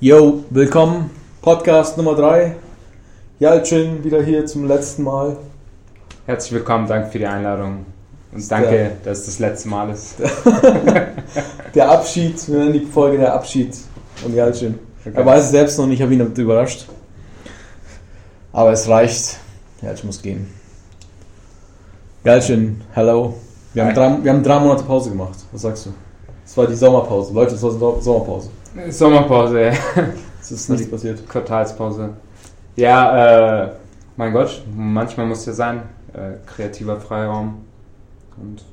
Yo, willkommen. Podcast Nummer 3. Jalcin wieder hier zum letzten Mal. Herzlich willkommen, danke für die Einladung. Und danke, der- dass es das letzte Mal ist. Der Abschied, wir nennen die Folge der Abschied von Jalcin. Okay. Er weiß es selbst noch nicht, ich habe ihn damit überrascht. Aber es reicht. Jalcin muss gehen. Jalcin, hello. Wir haben, drei, wir haben drei Monate Pause gemacht. Was sagst du? Es war die Sommerpause. Leute, es war Som- Sommerpause. Sommerpause, ja. Es ist nichts passiert. Quartalspause. Ja, äh, mein Gott, manchmal muss ja sein. Äh, kreativer Freiraum. Und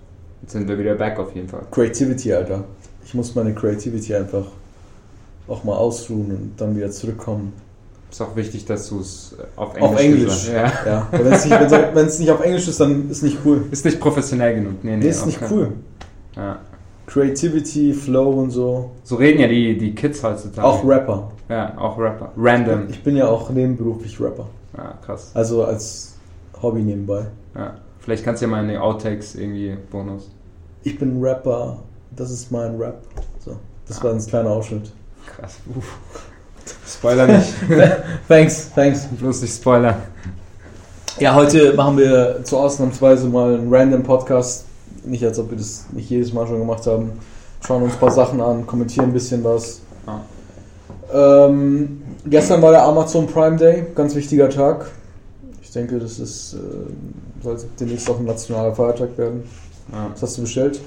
jetzt sind wir wieder back auf jeden Fall. Creativity, Alter. Ich muss meine Creativity einfach auch mal ausruhen und dann wieder zurückkommen. Ist auch wichtig, dass du es äh, auf Englisch Auf Englisch. Ja. Ja, wenn es nicht, nicht auf Englisch ist, dann ist nicht cool. Ist nicht professionell genug. Nee, nee, Nee, ist nicht cool. Ja. Creativity, Flow und so. So reden ja die, die Kids heutzutage. Auch Rapper. Ja, auch Rapper. Random. Ich bin ja auch nebenberuflich Rapper. Ja, krass. Also als Hobby nebenbei. Ja. Vielleicht kannst du ja mal in die Outtakes irgendwie Bonus. Ich bin Rapper, das ist mein Rap. So, das war ein kleiner Ausschnitt. Krass. Uff. Spoiler nicht. Thanks, thanks. Bloß nicht Spoiler. Ja, heute machen wir zur Ausnahmsweise mal einen random Podcast. Nicht als ob wir das nicht jedes Mal schon gemacht haben. Schauen uns ein paar Sachen an, kommentieren ein bisschen was. Ja. Ähm, gestern war der Amazon Prime Day, ganz wichtiger Tag. Ich denke, das ist, äh, sollte demnächst auch ein nationaler Feiertag werden. Ja. Was hast du bestellt?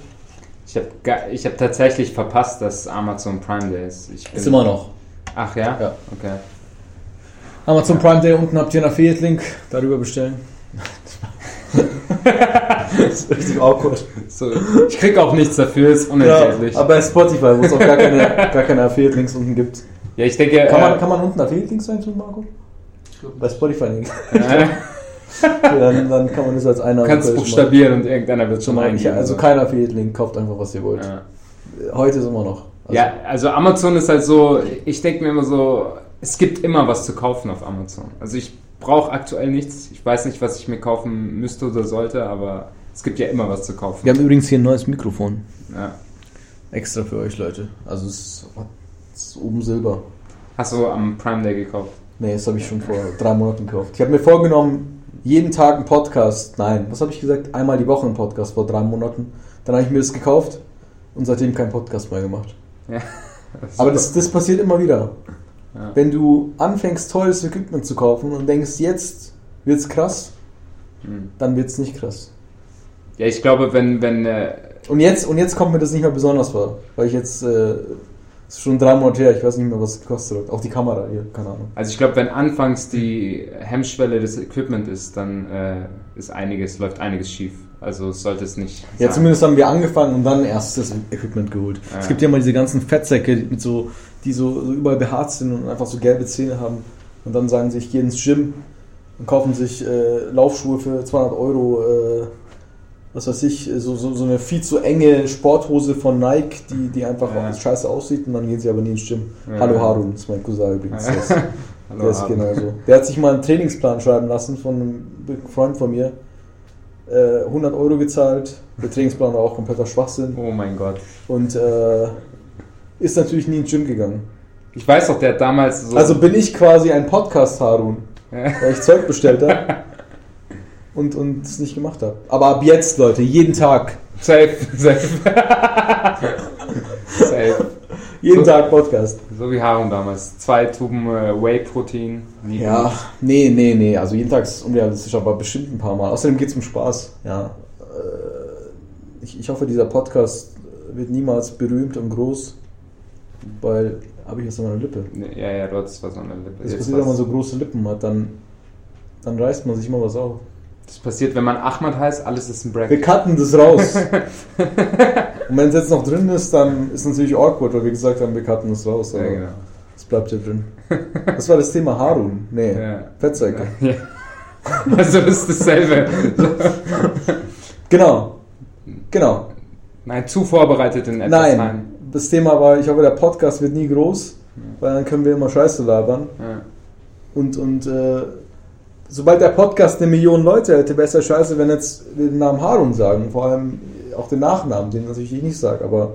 Ich habe ich hab tatsächlich verpasst, dass Amazon Prime Day ist. Ist immer noch. Ach ja? Ja. Okay. Amazon Prime Day, unten habt ihr einen Affiliate-Link, darüber bestellen. Das ist richtig awkward. So, ich krieg auch nichts dafür, ist unentgeltlich. aber bei Spotify, wo es auch gar keine, gar keine Affiliate-Links unten gibt. Ja, ich denke. Kann man, äh, kann man unten Affiliate-Links reintun, Marco? Bei Spotify nicht. äh, dann, dann kann man das als einer du kannst buchstabieren und irgendeiner wird schon Schon mal, ich, eingeben. also kein Affiliate-Link, kauft einfach, was ihr wollt. ja. Heute ist immer noch. Also, ja, also Amazon ist halt so, ich denke mir immer so, es gibt immer was zu kaufen auf Amazon. Also ich brauche aktuell nichts. Ich weiß nicht, was ich mir kaufen müsste oder sollte, aber es gibt ja immer was zu kaufen. Wir haben übrigens hier ein neues Mikrofon. Ja. Extra für euch, Leute. Also es ist, es ist oben Silber. Hast du am Prime Day gekauft? Nee, das habe ich schon vor drei Monaten gekauft. Ich habe mir vorgenommen, jeden Tag einen Podcast. Nein, was habe ich gesagt? Einmal die Woche einen Podcast vor drei Monaten. Dann habe ich mir das gekauft und seitdem keinen Podcast mehr gemacht. Ja. Aber das, das passiert immer wieder. Ja. Wenn du anfängst, teures Equipment zu kaufen und denkst, jetzt wird's krass, Hm. dann wird's nicht krass. Ja, ich glaube, wenn, wenn, äh, Und jetzt, und jetzt kommt mir das nicht mehr besonders vor, weil ich jetzt, äh, ist schon drei Monate her, ich weiß nicht mehr, was es gekostet hat. Auch die Kamera hier, keine Ahnung. also ich glaube, wenn anfangs die Hemmschwelle des Equipment ist, dann äh, ist einiges, läuft einiges schief. Also sollte es nicht. Ja, sein. zumindest haben wir angefangen und dann erst das Equipment geholt. Ja. Es gibt ja mal diese ganzen Fettsäcke, mit so, die so, so überall behaart sind und einfach so gelbe Zähne haben. Und dann sagen sie, ich gehe ins Gym und kaufen sich äh, Laufschuhe für 200 Euro, äh, was weiß ich, so, so, so eine viel zu enge Sporthose von Nike, die, die einfach Ja. scheiße aussieht und dann gehen sie aber nie ins Gym. Ja. Hallo Harun, das ist mein Cousin übrigens. Der ist, Hallo, der ist Abend. genau so. Der hat sich mal einen Trainingsplan schreiben lassen von einem Freund von mir. Äh, 100 Euro gezahlt. Der Trainingsplan war auch kompletter Schwachsinn. Oh mein Gott. Und äh, ist natürlich nie ins Gym gegangen. Ich weiß doch, der hat damals so. Also bin ich quasi ein Podcast-Harun, Ja. weil ich Zeug bestellt habe und und es nicht gemacht habe. Aber ab jetzt, Leute, jeden Tag. safe, safe. safe. Jeden So- Tag Podcast. So wie Harun damals. Zwei Tuben äh, Whey-Protein. Ja, gemacht. nee, nee, nee. Also jeden Tag ist unrealistisch, aber bestimmt ein paar Mal. Außerdem geht es um Spaß. Ja. Äh, Ich, ich hoffe, dieser Podcast wird niemals berühmt und groß, weil habe ich was an meiner Lippe. Ja, ja, du hattest was an der Lippe. Das Jetzt passiert, wenn man so große Lippen hat, dann, dann reißt man sich mal was auf. Das passiert, wenn man Ahmad heißt, alles ist ein Wir Bracket. cutten das raus. und wenn es jetzt noch drin ist, dann ist es natürlich awkward, weil wir gesagt haben, wir cutten das raus. Ja, genau. es bleibt ja drin. Das war das Thema Harun. Nee, Ja. Fettsäcke. Ja. Also das ist dasselbe. Genau. Genau. Nein, zu vorbereitet in etwas Nein, rein. Das Thema war, ich hoffe, der Podcast wird nie groß, weil dann können wir immer Scheiße labern. Ja. Und, und äh, sobald der Podcast eine Million Leute hätte, wäre es ja scheiße, wenn jetzt wir den Namen Harun sagen. Vor allem auch den Nachnamen, den natürlich ich nicht sage, aber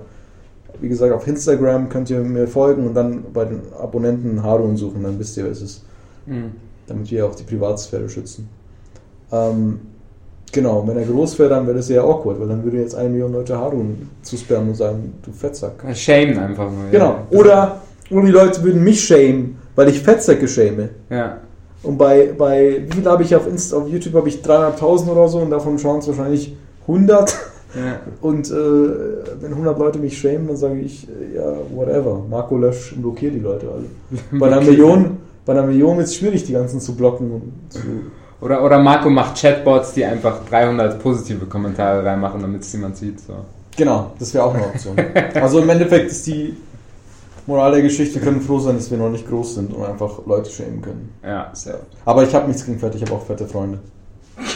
wie gesagt, auf Instagram könnt ihr mir folgen und dann bei den Abonnenten Harun suchen, dann wisst ihr, wer es ist. Mhm. Damit wir auch die Privatsphäre schützen. Ähm, genau, wenn er groß wäre, dann wäre das sehr awkward, weil dann würde jetzt eine Million Leute Harun zuspammen und sagen, du Fettsack. Shame einfach nur. Genau. Oder, oder die Leute würden mich shamen, weil ich Fettsäcke shame. Ja. Und bei, bei wie viel habe ich auf, Insta, auf YouTube habe ich 300.000 oder so und davon schauen es wahrscheinlich 100. ja. Und äh, wenn 100 Leute mich shamen, dann sage ich, äh, ja, whatever. Marco lösch und blockiert die Leute alle. Bei einer Million, bei einer Million ist es schwierig, die ganzen zu blocken. Und zu, Oder, oder Marco macht Chatbots, die einfach 300 positive Kommentare reinmachen, damit es niemand sieht. So. genau, das wäre auch eine Option. also im Endeffekt ist die Moral der Geschichte, wir können froh sein, dass wir noch nicht groß sind und einfach Leute shamen können. Ja, sehr. Aber ich habe nichts gegen Fett, ich habe auch fette Freunde.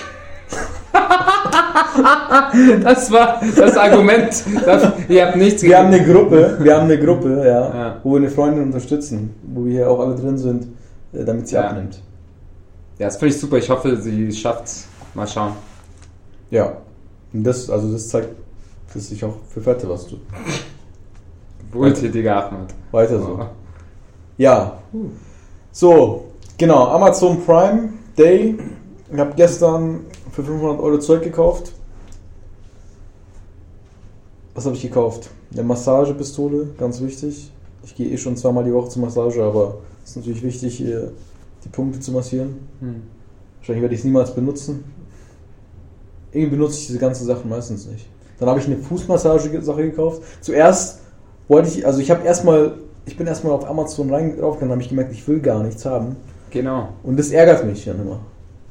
Das war das Argument. Das, ihr habt nichts Wir haben eine Gruppe, wir haben eine Gruppe, ja, Ja. wo wir eine Freundin unterstützen, wo wir hier auch alle drin sind, äh, damit sie Ja. abnimmt. Ja, das finde ich super. Ich hoffe, sie schafft's. Mal schauen. Ja. Und das, also das zeigt, dass ich auch für Fette was tue. Wohltätiger Ahmad. Weiter so. Ja. So, genau, Amazon Prime Day. Ich habe gestern für 500 Euro Zeug gekauft. Was habe ich gekauft? Eine Massagepistole, ganz wichtig. Ich gehe eh schon zweimal die Woche zur Massage, aber es ist natürlich wichtig, hier die Punkte zu massieren. Hm. Wahrscheinlich werde ich es niemals benutzen. Irgendwie benutze ich diese ganzen Sachen meistens nicht. Dann habe ich eine Fußmassage-Sache gekauft. Zuerst wollte ich, also ich habe erstmal, ich bin erstmal auf Amazon rein draufgegangen, habe ich gemerkt, ich will gar nichts haben. Genau. Und das ärgert mich dann immer.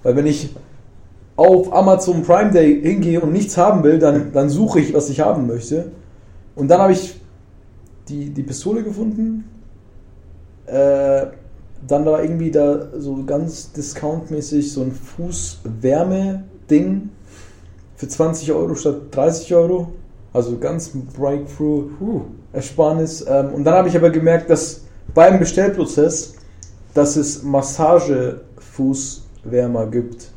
Weil wenn ich auf Amazon Prime Day hingehe und nichts haben will, dann, dann suche ich, was ich haben möchte. Und dann habe ich die, die Pistole gefunden. Äh, dann war irgendwie da so ganz discountmäßig so ein Fußwärme-Ding für 20 Euro statt 30 Euro. Also ganz Breakthrough. Puh. Ersparnis. Ähm, und dann habe ich aber gemerkt, dass beim Bestellprozess, dass es Massagefußwärmer gibt,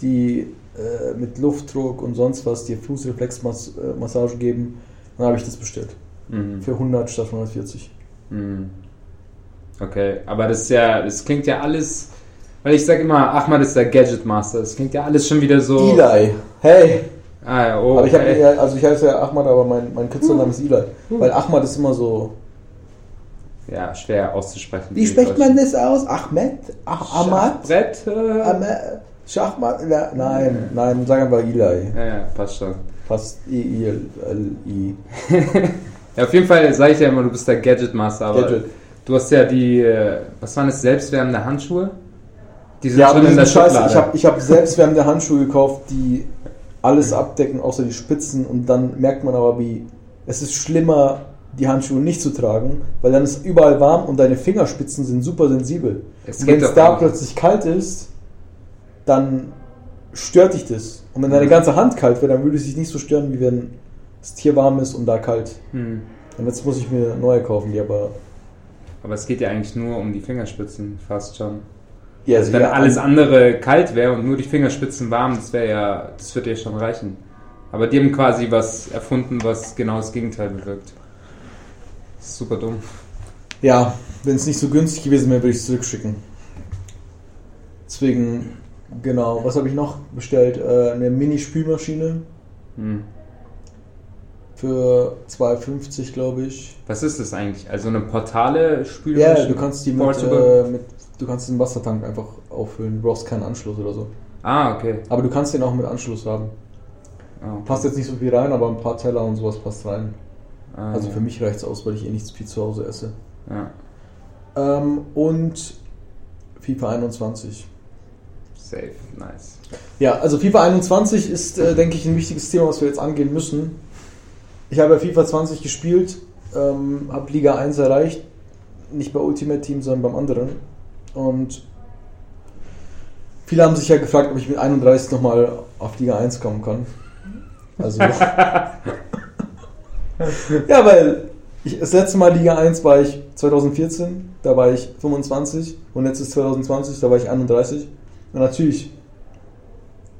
die äh, mit Luftdruck und sonst was dir Fußreflexmassage geben. Dann habe ich das bestellt. Mhm. Für 100 statt 140. Mhm. Okay, aber das ist ja, das klingt ja alles, weil ich sage immer, Ahmad ist der Gadget Master. Das klingt ja alles schon wieder so. Eli. Hey! Ah, ja, oh, Aber ich habe okay. ja, also ich heiße ja Ahmad, aber mein, mein Künstlername ist Eli. Weil Ahmad ist immer so. Ja, schwer auszusprechen. Wie spricht man das aus? Ahmed? Ach, Ahmad? Brett? Äh, Ahmed? Schachmat? Nein, nein, sag einfach Eli. ja, ja, passt schon. Fast E-I-L-I. Ja, auf jeden Fall sage ich ja immer, du bist der Gadget Master, aber Gadget. Du hast ja die, äh, was waren das, selbstwärmende Handschuhe? Die sind Ja, schon in der scheiße. Schublade. Ich habe ich hab selbstwärmende Handschuhe gekauft, die alles abdecken, außer die Spitzen. Und dann merkt man aber, wie es ist schlimmer, die Handschuhe nicht zu tragen, weil dann ist überall warm und deine Fingerspitzen sind super sensibel. Es wenn es da nicht. plötzlich kalt ist, dann stört dich das. Und wenn deine Mhm. ganze Hand kalt wäre, dann würde es dich nicht so stören, wie wenn das Tier warm ist und da kalt. Hm. Und jetzt muss ich mir neue kaufen, die aber. Aber es geht ja eigentlich nur um die Fingerspitzen, fast schon. Ja, Also wenn alles andere kalt wäre und nur die Fingerspitzen warm, das wäre ja, das würde ja schon reichen. Aber die haben quasi was erfunden, was genau das Gegenteil bewirkt. Das ist super dumm. Ja, wenn es nicht so günstig gewesen wäre, würde ich es zurückschicken. Deswegen, genau, was habe ich noch bestellt? Äh, eine Mini-Spülmaschine Hm. Für 2,50 glaube ich. Was ist das eigentlich? Also eine portale Ja, Spülmaschine? du kannst die mit, äh, mit, du kannst den Wassertank einfach auffüllen. Du brauchst keinen Anschluss oder so. Ah, okay. Aber du kannst den auch mit Anschluss haben. Ah, okay. Passt jetzt nicht so viel rein, aber ein paar Teller und sowas passt rein. Ah, Also ja. für mich reicht es aus, weil ich eh nichts viel zu Hause esse. Ja, Ähm, und FIFA 21. safe, nice. Ja, also FIFA 21 ist, äh, denke ich, ein wichtiges Thema, was wir jetzt angehen müssen. Ich habe ja FIFA 20 gespielt, ähm, habe Liga 1 erreicht, nicht bei Ultimate Team, sondern beim anderen. Und viele haben sich ja gefragt, ob ich mit 31 nochmal auf Liga 1 kommen kann. Also. ja, weil ich, das letzte Mal Liga 1 war ich 2014, da war ich 25 und jetzt ist 2020, da war ich 31. Und natürlich,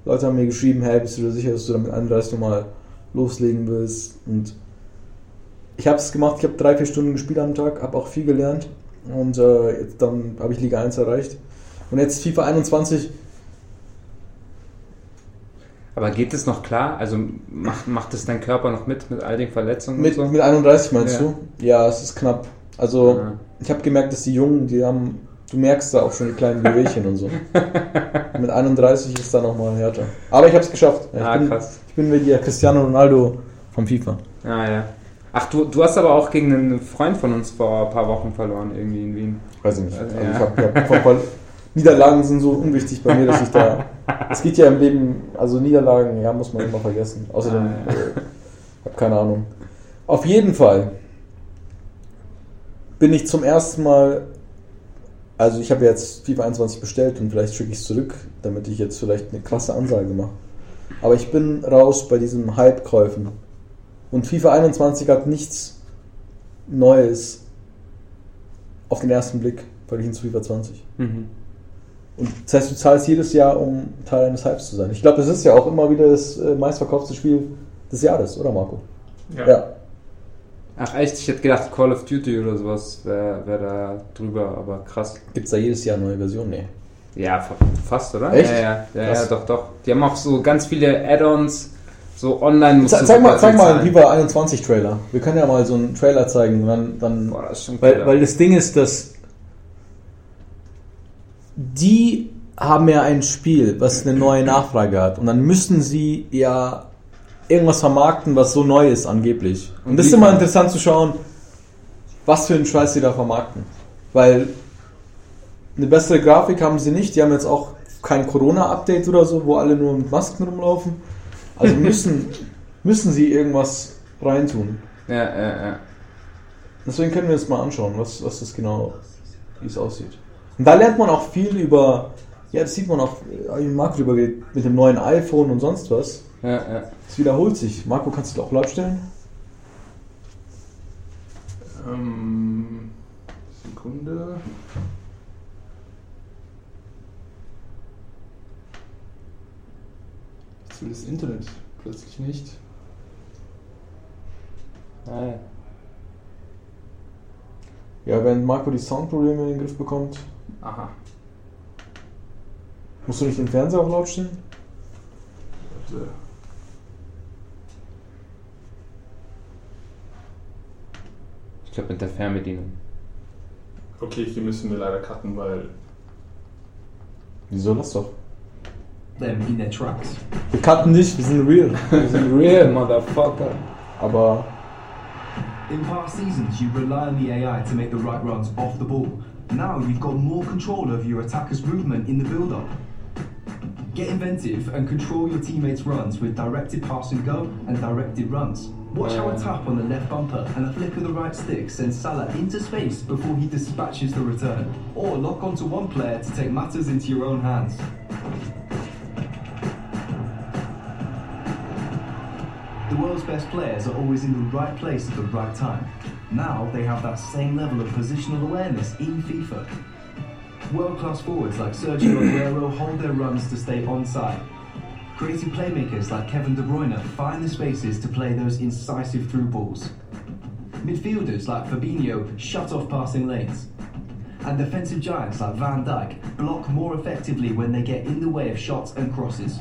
Leute haben mir geschrieben, hey, bist du dir sicher, dass du damit 31 nochmal loslegen willst? Und ich habe es gemacht, ich habe drei, vier Stunden gespielt am Tag, habe auch viel gelernt und äh, jetzt, dann habe ich Liga 1 erreicht. Und jetzt FIFA 21, Aber geht es noch klar? Also macht, macht es dein Körper noch mit, mit all den Verletzungen mit, so? mit 31 meinst Ja. du? Ja, es ist knapp. Also Ja. ich habe gemerkt, dass die Jungen, die haben, du merkst da auch schon die kleinen Bewegchen und so. mit 31 ist da nochmal härter. Aber ich habe es geschafft. Ich, Ah, bin, krass. ich bin wie der Cristiano Ronaldo vom FIFA. Ah, ja. Ach, du, du hast aber auch gegen einen Freund von uns vor ein paar Wochen verloren, irgendwie in Wien. Weiß ich nicht. Also, Also ja. ich hab, ich hab, Niederlagen sind so unwichtig bei mir, dass ich da. Es geht ja im Leben, also Niederlagen, ja, muss man immer vergessen. Außerdem, Ah, ja. äh, hab keine Ahnung. Auf jeden Fall bin ich zum ersten Mal. Also ich habe jetzt FIFA 21 bestellt und vielleicht schicke ich es zurück, damit ich jetzt vielleicht eine krasse Ansage mache. Aber ich bin raus bei diesen Hype-Käufen. Und FIFA 21 hat nichts Neues auf den ersten Blick verglichen zu FIFA 20. Mhm. Und das heißt, du zahlst jedes Jahr, um Teil eines Hypes zu sein. Ich glaube, es ist ja auch immer wieder das äh, meistverkaufte Spiel des Jahres, oder Marco? Ja. Ach echt, ich hätte gedacht Call of Duty oder sowas wäre wär da drüber, aber krass. Gibt es da jedes Jahr neue Versionen? Nee. Ja, fa- fast, oder? Echt? Ja, ja, ja, ja, doch, doch. Die haben auch so ganz viele Add-ons, so online musst Ze zeig mal, zeig mal einen. FIFA 21 Trailer. Wir können ja mal so einen Trailer zeigen. Dann, dann Boah, das ist schon weil, weil das Ding ist, dass die haben ja ein Spiel, was eine neue Nachfrage hat. Und dann müssen sie ja irgendwas vermarkten, was so neu ist angeblich. Und Und das ist immer interessant zu schauen, was für einen Scheiß sie da vermarkten. Weil eine bessere Grafik haben sie nicht. Die haben jetzt auch kein Corona-Update oder so, wo alle nur mit Masken rumlaufen. Also müssen, müssen sie irgendwas reintun. Ja, ja, ja. Deswegen können wir uns mal anschauen, was, was das genau, wie es aussieht. Und da lernt man auch viel über, ja, das sieht man auch, äh, hab ich mit Marco drüber geredet, mit dem neuen iPhone und sonst was. Ja, ja. Es wiederholt sich. Marco, kannst du das auch laut stellen? Ähm, Sekunde. Jetzt will das Internet plötzlich nicht. Ah, ja. Ja, wenn Marco die Soundprobleme in den Griff bekommt, Aha. musst du nicht den Fernseher auch laut stellen? Warte. Glaube mit der Fernbedienung. Okay, hier müssen wir leider cutten, weil Wieso, lass doch. in their tracks. Wir cutten nicht, wir sind real. Wir sind real, Motherfucker. Aber In past seasons, you rely on the AI to make the right runs off the ball. Now you've got more control over your attacker's movement in the build-up. Get inventive and control your teammates' runs with directed pass and go and directed runs. Watch how a tap on the left bumper and a flick of the right stick sends Salah into space before he dispatches the return. Or lock onto one player to take matters into your own hands. The world's best players are always in the right place at the right time. Now they have that same level of positional awareness in FIFA. World class forwards like Sergio Aguero hold their runs to stay onside. Creative playmakers like Kevin De Bruyne find the spaces to play those incisive through balls. Midfielders like Fabinho shut off passing lanes. And defensive giants like Van Dijk block more effectively when they get in the way of shots and crosses.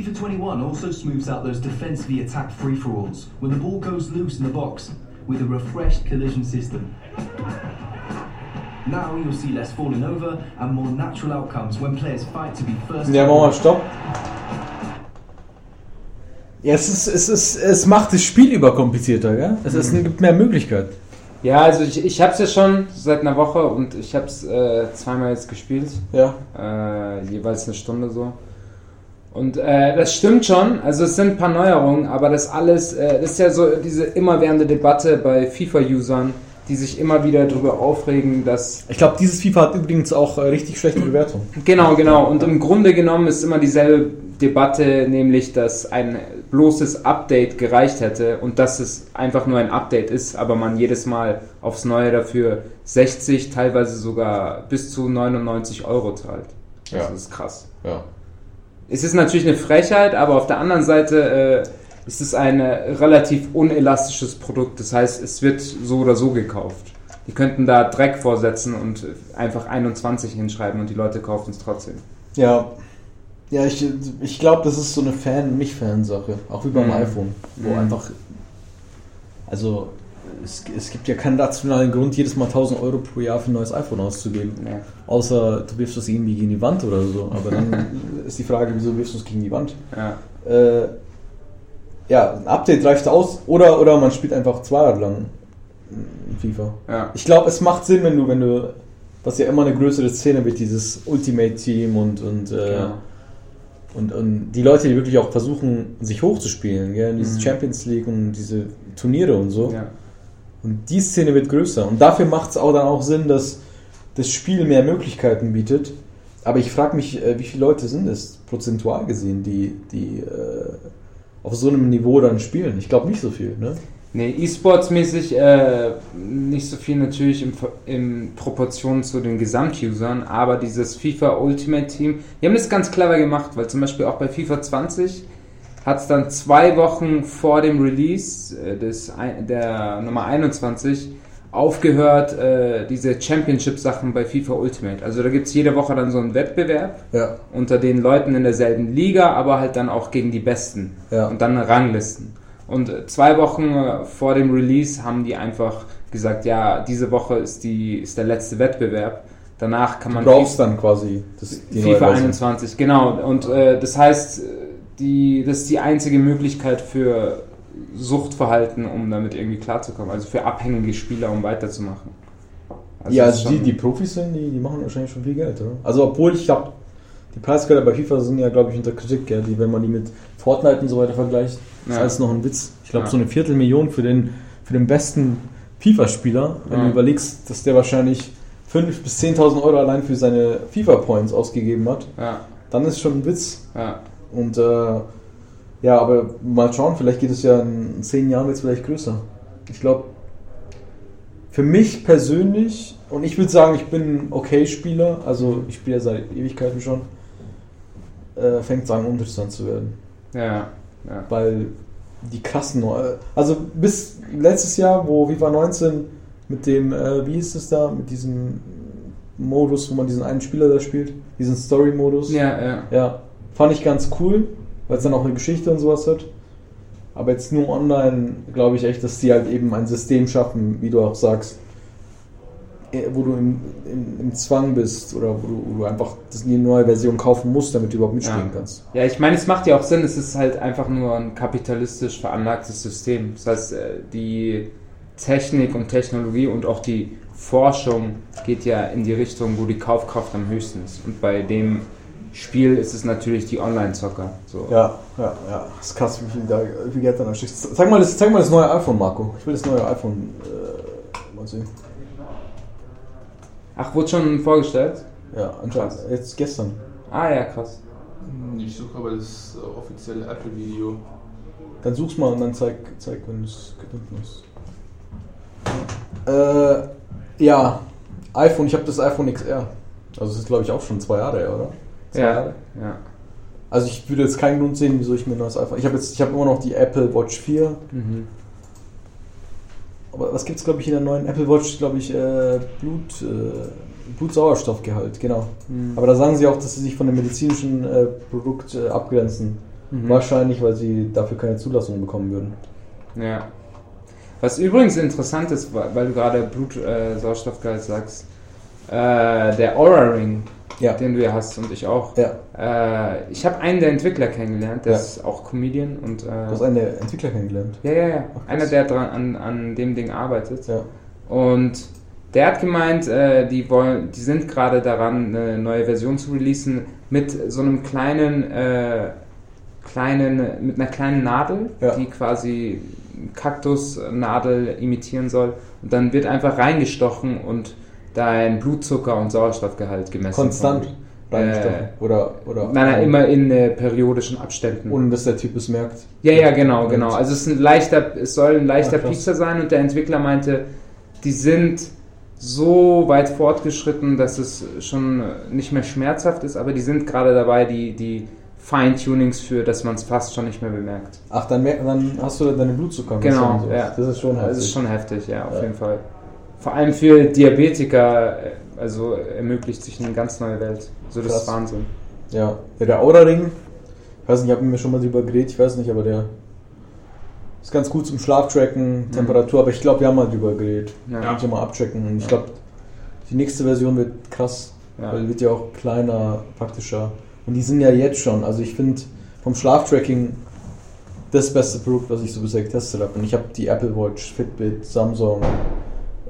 FIFA 21 also smooths out those defensively attacked free for alls when the ball goes loose in the box with a refreshed collision system. Now you'll see less falling over and more natural outcomes when players fight to be first. Ja, machen wir Stopp. Ja, es, ist, es, ist, es macht das Spiel überkomplizierter, gell? Es, es gibt mehr Möglichkeiten. Ja, also ich, ich habe es ja schon seit einer Woche und ich habe es äh, zweimal jetzt gespielt. Ja. äh, jeweils eine Stunde so. Und äh, das stimmt schon, also es sind ein paar Neuerungen, aber das alles, äh, das ist ja so diese immerwährende Debatte bei FIFA-Usern, die sich immer wieder darüber aufregen, dass Ich glaube, dieses FIFA hat übrigens auch äh, richtig schlechte Bewertung. Genau, genau. Und im Grunde genommen ist immer dieselbe Debatte, nämlich, dass ein bloßes Update gereicht hätte und dass es einfach nur ein Update ist, aber man jedes Mal aufs Neue dafür 60, teilweise sogar bis zu 99 Euro zahlt. Ja. Das ist krass. Ja. Es ist natürlich eine Frechheit, aber auf der anderen Seite äh, ist es ein äh, relativ unelastisches Produkt. Das heißt, es wird so oder so gekauft. Die könnten da Dreck vorsetzen und einfach 21 hinschreiben und die Leute kaufen es trotzdem. Ja. Ja, ich, ich glaube, das ist so eine Fan-Nicht-Fan-Sache. Auch wie beim Mhm. iPhone. Wo Mhm. einfach. Also, es, es gibt ja keinen rationalen Grund, jedes Mal 1000 Euro pro Jahr für ein neues iPhone auszugeben. Ja. Außer du wirfst das irgendwie gegen die Wand oder so. Aber dann ist die Frage, wieso wirfst du es gegen die Wand? Ja. Äh, ja, ein Update reicht aus. Oder, oder man spielt einfach zwei Jahre lang FIFA. Ja. Ich glaube, es macht Sinn, wenn du, wenn du, was ja immer eine größere Szene wird, dieses Ultimate Team und, und, äh, Genau. und, und die Leute, die wirklich auch versuchen, sich hochzuspielen, gell? diese Mhm. Champions League und diese Turniere und so. Ja. Und die Szene wird größer. Und dafür macht es auch dann auch Sinn, dass das Spiel mehr Möglichkeiten bietet. Aber ich frage mich, äh, wie viele Leute sind es prozentual gesehen, die, die äh, auf so einem Niveau dann spielen? Ich glaube nicht so viel, ne? Nee, E-Sports-mäßig äh, nicht so viel natürlich Ver- in Proportion zu den Gesamtusern, aber dieses FIFA Ultimate Team, die haben das ganz clever gemacht, weil zum Beispiel auch bei FIFA 20 hat es dann zwei Wochen vor dem Release äh, des, der Nummer 21 aufgehört, äh, diese Championship-Sachen bei FIFA Ultimate. Also da gibt es jede Woche dann so einen Wettbewerb Ja. unter den Leuten in derselben Liga, aber halt dann auch gegen die Besten Ja. und dann Ranglisten. Und äh, zwei Wochen äh, vor dem Release haben die einfach gesagt, ja, diese Woche ist, die, ist der letzte Wettbewerb. Danach kann Du man brauchst dann quasi das, die FIFA Version. 21, genau. Und äh, das heißt, die, das ist die einzige Möglichkeit für Suchtverhalten, um damit irgendwie klarzukommen. Also für abhängige Spieler, um weiterzumachen. Also ja, ist also die, die Profis sind, die, die machen wahrscheinlich schon viel Geld, oder? Also obwohl ich glaube, die Preisgelder bei FIFA sind ja, glaube ich, unter Kritik, gell? Die, wenn man die mit Fortnite und so weiter vergleicht, ist Ja. alles noch ein Witz. Ich glaube, Ja. so eine Viertelmillion für den, für den besten FIFA-Spieler, wenn Ja. du überlegst, dass der wahrscheinlich 5.000 bis 10.000 Euro allein für seine FIFA-Points ausgegeben hat, Ja, dann ist schon ein Witz. ja. Und äh, ja, aber mal schauen, vielleicht geht es ja in zehn Jahren jetzt vielleicht größer. Ich glaube, für mich persönlich, und ich würde sagen, ich bin ein Okay-Spieler, also ich spiele ja seit Ewigkeiten schon, äh, fängt es an, uninteressant zu werden. Ja, ja. Weil die krassen, also bis letztes Jahr, wo FIFA 19 mit dem, äh, wie hieß es da, mit diesem Modus, wo man diesen einen Spieler da spielt, diesen Story-Modus. Ja, ja. Ja, fand ich ganz cool, weil es dann auch eine Geschichte und sowas hat. Aber jetzt nur online glaube ich echt, dass die halt eben ein System schaffen, wie du auch sagst, eh, wo du im, im, im Zwang bist oder wo du, wo du einfach die neue Version kaufen musst, damit du überhaupt mitspielen Ja. kannst. Ja, ich meine, es macht ja auch Sinn, es ist halt einfach nur ein kapitalistisch veranlagtes System. Das heißt, äh, die Technik und Technologie und auch die Forschung geht ja in die Richtung, wo die Kaufkraft am höchsten ist. Und bei dem Spiel ist es natürlich die Online-Zocker. So. Ja, ja, ja. Das ist krass, wie viel, da, wie viel Geld da steckt. Zeig mal, das, zeig mal das neue iPhone, Marco. Ich will das neue iPhone äh, mal sehen. Ach, wurde schon vorgestellt? Ja, anscheinend. Krass. Jetzt gestern. Ah ja, krass. Ich suche aber das äh, offizielle Apple-Video. Dann such's mal und dann zeig, zeig wenn es gefunden ist. Äh, ja, iPhone, ich habe das iPhone XR. Also das ist glaube ich auch schon zwei Jahre her, oder? Ja, Jahre. ja. Also ich würde jetzt keinen Grund sehen, wieso ich mir ein neues iPhone. Ich habe jetzt, ich habe immer noch die Apple Watch 4. Mhm. Aber was gibt's glaube ich in der neuen Apple Watch? Glaube ich äh, Blut, äh, Blutsauerstoffgehalt, genau. Mhm. Aber da sagen sie auch, dass sie sich von dem medizinischen äh, Produkt äh, abgrenzen. Mhm. Wahrscheinlich, weil sie dafür keine Zulassung bekommen würden. Ja. Was übrigens interessant ist, weil weil du gerade Blutsauerstoffgehalt sagst, äh, der Aura Ring, Ja. den du ja hast und ich auch. Ja, Äh, ich habe einen der Entwickler kennengelernt, der Ja. ist auch Comedian und du hast äh, einen der Entwickler kennengelernt. ja, ja, ja, Ach, einer, der dran, an, an dem Ding arbeitet. Ja. Und der hat gemeint, äh, die wollen, die sind gerade daran, eine neue Version zu releasen mit so einem kleinen, äh, kleinen, mit einer kleinen Nadel, Ja. die quasi Kaktusnadel imitieren soll. Und dann wird einfach reingestochen und dein Blutzucker und Sauerstoffgehalt gemessen. Konstant Äh, oder, oder Nein, nein, immer in äh, periodischen Abständen. ohne dass der Typ es merkt. Ja, ja, genau, genau. Also es, ist ein leichter, es soll ein leichter krass. Piekser sein und der Entwickler meinte, die sind so weit fortgeschritten, dass es schon nicht mehr schmerzhaft ist, aber die sind gerade dabei, die, die Feintunings für, dass man es fast schon nicht mehr bemerkt. Ach, dann, dann hast du deine Blutzucker. Genau, ja. Das ist schon Das ist heftig. schon heftig, ja, auf Ja. jeden Fall. Vor allem für Diabetiker, äh, also ermöglicht sich eine ganz neue Welt. So das ist Krass. Wahnsinn. Ja, ja der Aura-Ring, ich weiß nicht, ich habe mir schon mal drüber geredet, ich weiß nicht, aber der ist ganz gut zum Schlaftracken, Temperatur, aber ich glaube, wir haben mal drüber geredet. Ja. Kann ich ja mal abchecken und ich glaube, die nächste Version wird krass, Ja. weil wird ja auch kleiner, praktischer. Und die sind ja jetzt schon, also ich finde vom Schlaftracking das beste Produkt, was ich so bisher getestet habe. Und ich habe die Apple Watch, Fitbit, Samsung,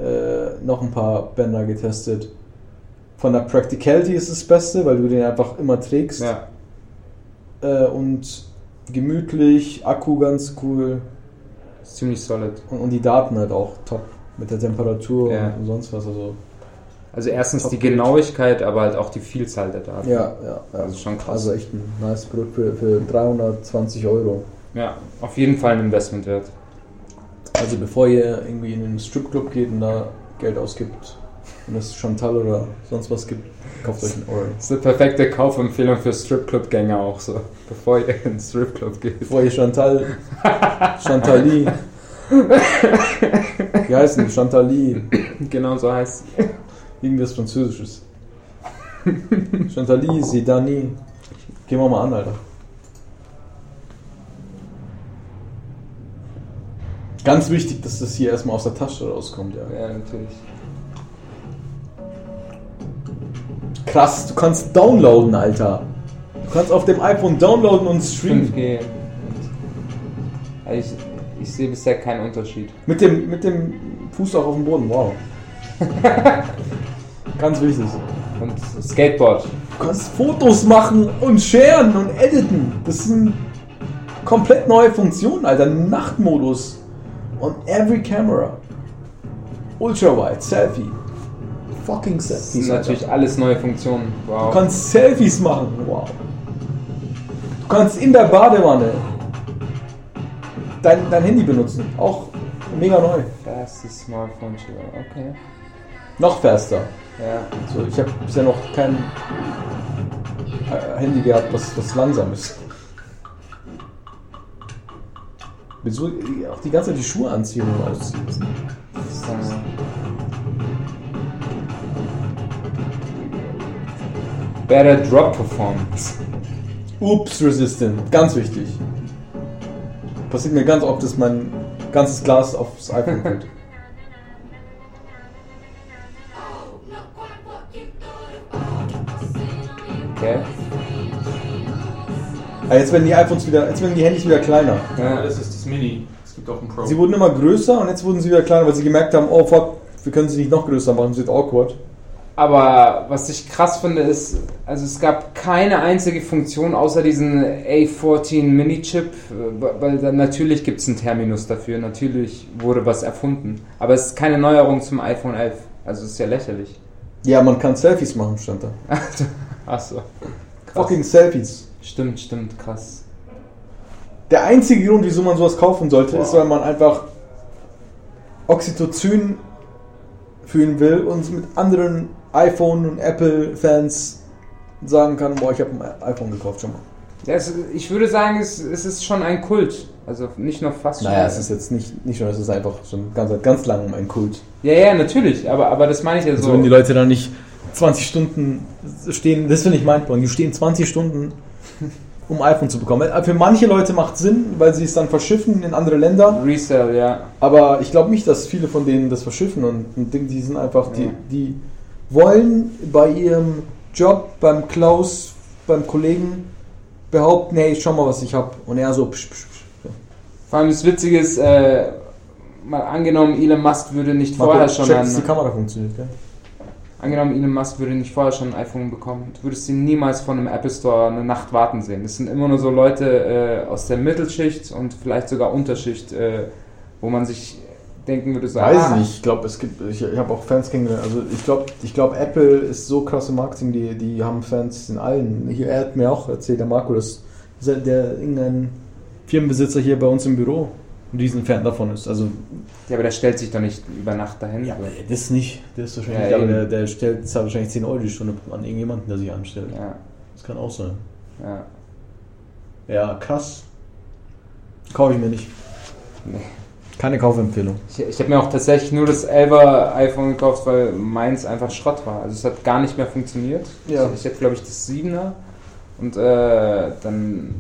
äh, noch ein paar Bänder getestet. Von der Practicality ist das Beste, weil du den einfach immer trägst. Ja. Äh, und gemütlich, Akku ganz cool Ist ziemlich solid. und, und die Daten halt auch top. Mit der Temperatur Ja. und sonst was. Also, Also erstens Top die. Genauigkeit, aber halt auch die Vielzahl der Daten. ja, ja, ja. Also schon krass. Also echt ein nice Produkt für, für 320 Euro. Ja, auf jeden Fall ein Investment wert. Also bevor ihr irgendwie in einen Stripclub geht und da Geld ausgibt und es Chantal oder sonst was gibt, kauft euch einen Oral. Das ist eine perfekte Kaufempfehlung für Stripclub-Gänger auch so, bevor ihr in den Stripclub geht. Bevor ihr Chantal, Chantali, wie heißen die? Chantali, Genau so heißt irgendwas Französisches. Chantali, Sedani. Gehen wir mal an, Alter. Ganz wichtig, dass das hier erstmal aus der Tasche rauskommt, ja. Ja, natürlich. Krass, du kannst downloaden, Alter. Du kannst auf dem iPhone downloaden und streamen. 5G. Also ich, ich sehe bisher keinen Unterschied. Mit dem, mit dem Fuß auch auf dem Boden, wow. Ganz wichtig. Und Skateboard. Du kannst Fotos machen und sharen und editen. Das sind komplett neue Funktionen, Alter. Nachtmodus. On every camera. Ultrawide, Selfie. Fucking Das Selfies. sind natürlich Alter. alles neue Funktionen. Wow. Du kannst Selfies machen. Wow. Du kannst in der Badewanne dein, dein Handy benutzen. Auch mega neu. Fastest Smartphone Share. Okay. Noch faster. Ja. So, ich habe bisher noch kein äh, Handy gehabt, was, was langsam ist. Mit so auch die ganze Zeit die Schuhe anziehen und ausziehen. Better Drop Performance. Ups resistant, ganz wichtig. Passiert mir ganz oft, dass mein ganzes Glas aufs iPhone fällt. Okay. Aber jetzt werden die iPhones wieder, jetzt werden die Handys wieder kleiner. Ja. Das ist das Mini. Es gibt auch ein Pro. Sie wurden immer größer und jetzt wurden sie wieder kleiner, weil sie gemerkt haben, oh fuck, wir können sie nicht noch größer machen, das wird awkward. Aber was ich krass finde, ist, also es gab keine einzige Funktion außer diesen A14 Mini-Chip, äh, weil dann natürlich gibt es einen Terminus dafür, natürlich wurde was erfunden. Aber es ist keine Neuerung zum iPhone 11. Also es ist ja lächerlich. Ja, man kann Selfies machen, stand da. Achso. Fucking Selfies. Stimmt, stimmt, krass. Der einzige Grund, wieso man sowas kaufen sollte, Wow. ist, weil man einfach Oxytocin fühlen will und mit anderen iPhone- und Apple-Fans sagen kann, boah, ich habe ein iPhone gekauft schon mal. Ja, es, ich würde sagen, es, es ist schon ein Kult. Also nicht nur fast Naja, schon. es ist jetzt nicht, nicht schon, es ist einfach schon ganz, ganz langem ein Kult. Ja, ja, natürlich, aber, aber das meine ich ja Also so. wenn die Leute dann nicht 20 Stunden stehen, das finde ich mindblowing, die stehen 20 Stunden, um iPhone zu bekommen. Weil Für manche Leute macht Sinn, weil sie es dann verschiffen in andere Länder. Resell, ja. Aber ich glaube nicht, dass viele von denen das verschiffen und, und die sind einfach, die, Ja. die wollen bei ihrem Job, beim Klaus, beim Kollegen behaupten, hey, schau mal, was ich habe. Und er so, psch, psch, psch. Vor allem das Witzige ist, äh, mal angenommen, Elon Musk würde nicht vorher Marco, schon check, dass die Kamera funktioniert, gell? Angenommen, Elon Musk würde nicht vorher schon ein iPhone bekommen, du würdest ihn niemals von einem Apple Store eine Nacht warten sehen. Das sind immer nur so Leute äh, aus der Mittelschicht und vielleicht sogar Unterschicht, äh, wo man sich denken würde, so, Weiß ah, ich nicht. Ich glaube, es gibt, ich, ich habe auch Fans kennengelernt. Also ich glaube, ich glaube, Apple ist so krass im Marketing, die, die haben Fans in allen. Hier, er hat mir auch erzählt, der Marco, der, der irgendein Firmenbesitzer hier bei uns im Büro ein Riesenfan davon ist. Also Ja, aber der stellt sich doch nicht über Nacht dahin. ja, so. das nicht. Das ist wahrscheinlich, Ja, aber der, der stellt zahlt wahrscheinlich 10 Euro die Stunde an irgendjemanden, der sich anstellt. ja, Das kann auch sein. ja. Ja, krass. Kaufe ich mir nicht. Nee. Keine Kaufempfehlung. Ich, ich habe mir auch tatsächlich nur das 11er iPhone gekauft, weil meins einfach Schrott war. Also es hat gar nicht mehr funktioniert. Ja. Ich, ich hätte, glaube ich, das 7er und äh, dann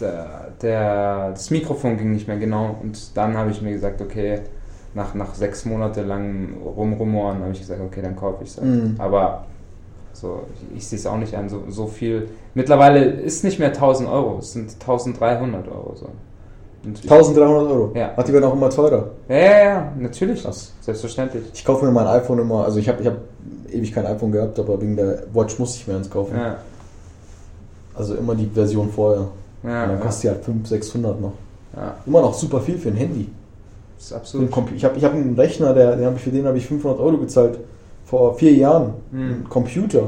der, der, das Mikrofon ging nicht mehr genau. Und dann habe ich mir gesagt, okay, nach, nach sechs Monate lang rumrumoren, habe ich gesagt, okay, dann kaufe ich es. Mhm. Aber so, ich, ich sehe es auch nicht an, so, so viel. Mittlerweile ist nicht mehr 1000 Euro, es sind 1300 Euro. So. Und ich- 1300 Euro. Ja. Ach, die werden auch immer teurer. Ja, ja, ja, natürlich. Krass. Selbstverständlich. Ich kaufe mir mein iPhone immer, also ich habe ich hab ewig kein iPhone gehabt, aber wegen der Watch musste ich mir eins kaufen. Ja, Also immer die Version vorher. Ja, Und dann ja, kostet die halt 500, 600 noch. ja. Immer noch super viel für ein Handy. ist Für einen absolut. Ich habe ich hab einen Rechner, der, den hab ich, für den habe ich 500 Euro gezahlt. Vor vier Jahren. Hm. Ein Computer.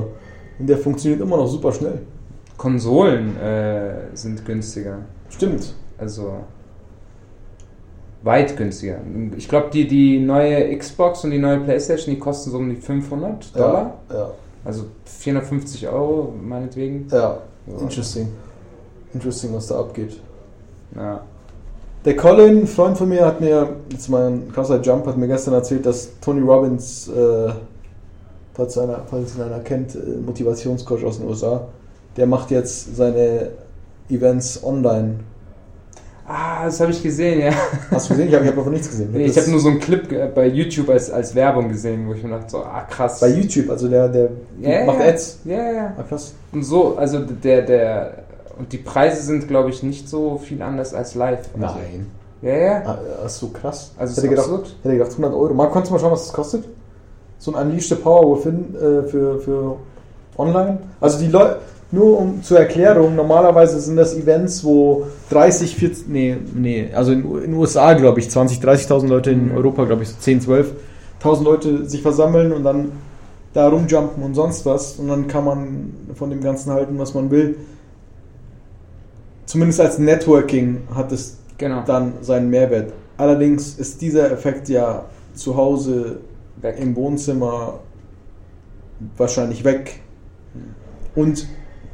Und der funktioniert immer noch super schnell. Konsolen äh, sind günstiger. Stimmt. Also weit günstiger. Ich glaube, die, die neue Xbox und die neue Playstation, die kosten so um die 500 Dollar. Ja, ja, Also 450 Euro meinetwegen. ja. Ja. Interesting. Interesting, was da abgeht. Ja. Der Colin, ein Freund von mir, hat mir, jetzt mal ein krasser Jump, hat mir gestern erzählt, dass Tony Robbins, äh, falls, einer, falls ihn einer kennt, äh, Motivationscoach aus den USA, der macht jetzt seine Events online. Ah, das habe ich gesehen, ja. Hast du gesehen? Ich habe hab davon nichts gesehen. Nee, ich habe nur so einen Clip bei YouTube als, als Werbung gesehen, wo ich mir dachte, so, ah krass. bei YouTube, also der, der Ja, macht ja. Ads. Ja, ja. Ah, krass. Und so, also der, der, und die Preise sind, glaube ich, nicht so viel anders als live. Also, Nein. Ja, ja. Ah, ach so krass. Also hätte gedacht, absurd. hätte gedacht 100 Euro. Mal, kannst du mal schauen, was das kostet? So ein Unleashed Power Within äh, für, für online. Also die Leute, nur um zur Erklärung, normalerweise sind das Events, wo 30, 40, nee, nee, also in in den USA glaube ich 20, 30.000 Leute, in Mhm. Europa glaube ich so 10, 12.000 Leute sich versammeln und dann da rumjumpen und sonst was und dann kann man von dem Ganzen halten, was man will. Zumindest als Networking hat es Genau. dann seinen Mehrwert. Allerdings ist dieser Effekt ja zu Hause Weg. im Wohnzimmer wahrscheinlich weg. Und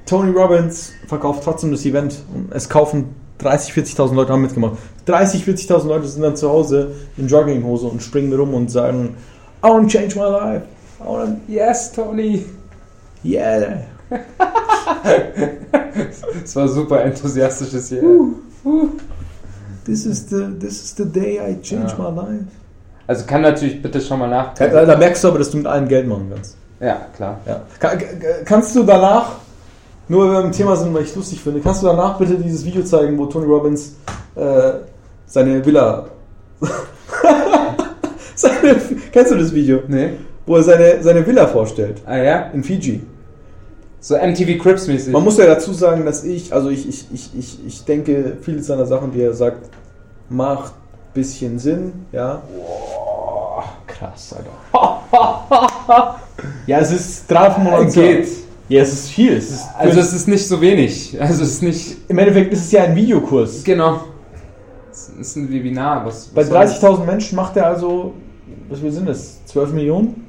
Tony Robbins verkauft trotzdem das Event. Es kaufen 30, 40.000 Leute haben mitgemacht. 30, 40.000 Leute sind dann zu Hause in Jogginghose und springen rum und sagen, I want to change my life. I wanna, Yes, Tony. yeah. Das war super enthusiastisches hier. This is the, this is the day I change Ja. my life. Also kann natürlich bitte schon mal nach. Da, da merkst du aber, dass du mit allem Geld machen kannst. Ja, klar. Ja. Ka- ka- kannst du danach, nur wenn wir im Thema sind, weil ich es lustig finde, kannst du danach bitte dieses Video zeigen, wo Tony Robbins äh, seine Villa. seine, kennst du das Video? Nee. Wo er seine, seine Villa vorstellt. Ah ja? In Fiji. So MTV Crips mäßig. Man muss ja dazu sagen, dass ich, also ich, ich, ich, ich, ich denke, viele seiner Sachen, die er sagt, macht ein bisschen Sinn, ja. Boah, krass, Alter. Ja, es ist 395 Geht. Ja, es ist viel. Es ist Also es ist nicht so wenig. Also es ist nicht. Im Endeffekt ist es ja ein Videokurs. Genau. Es ist ein Webinar. Was, Bei was das? 30.000 Menschen macht er also, was viel sind das? 12 Millionen?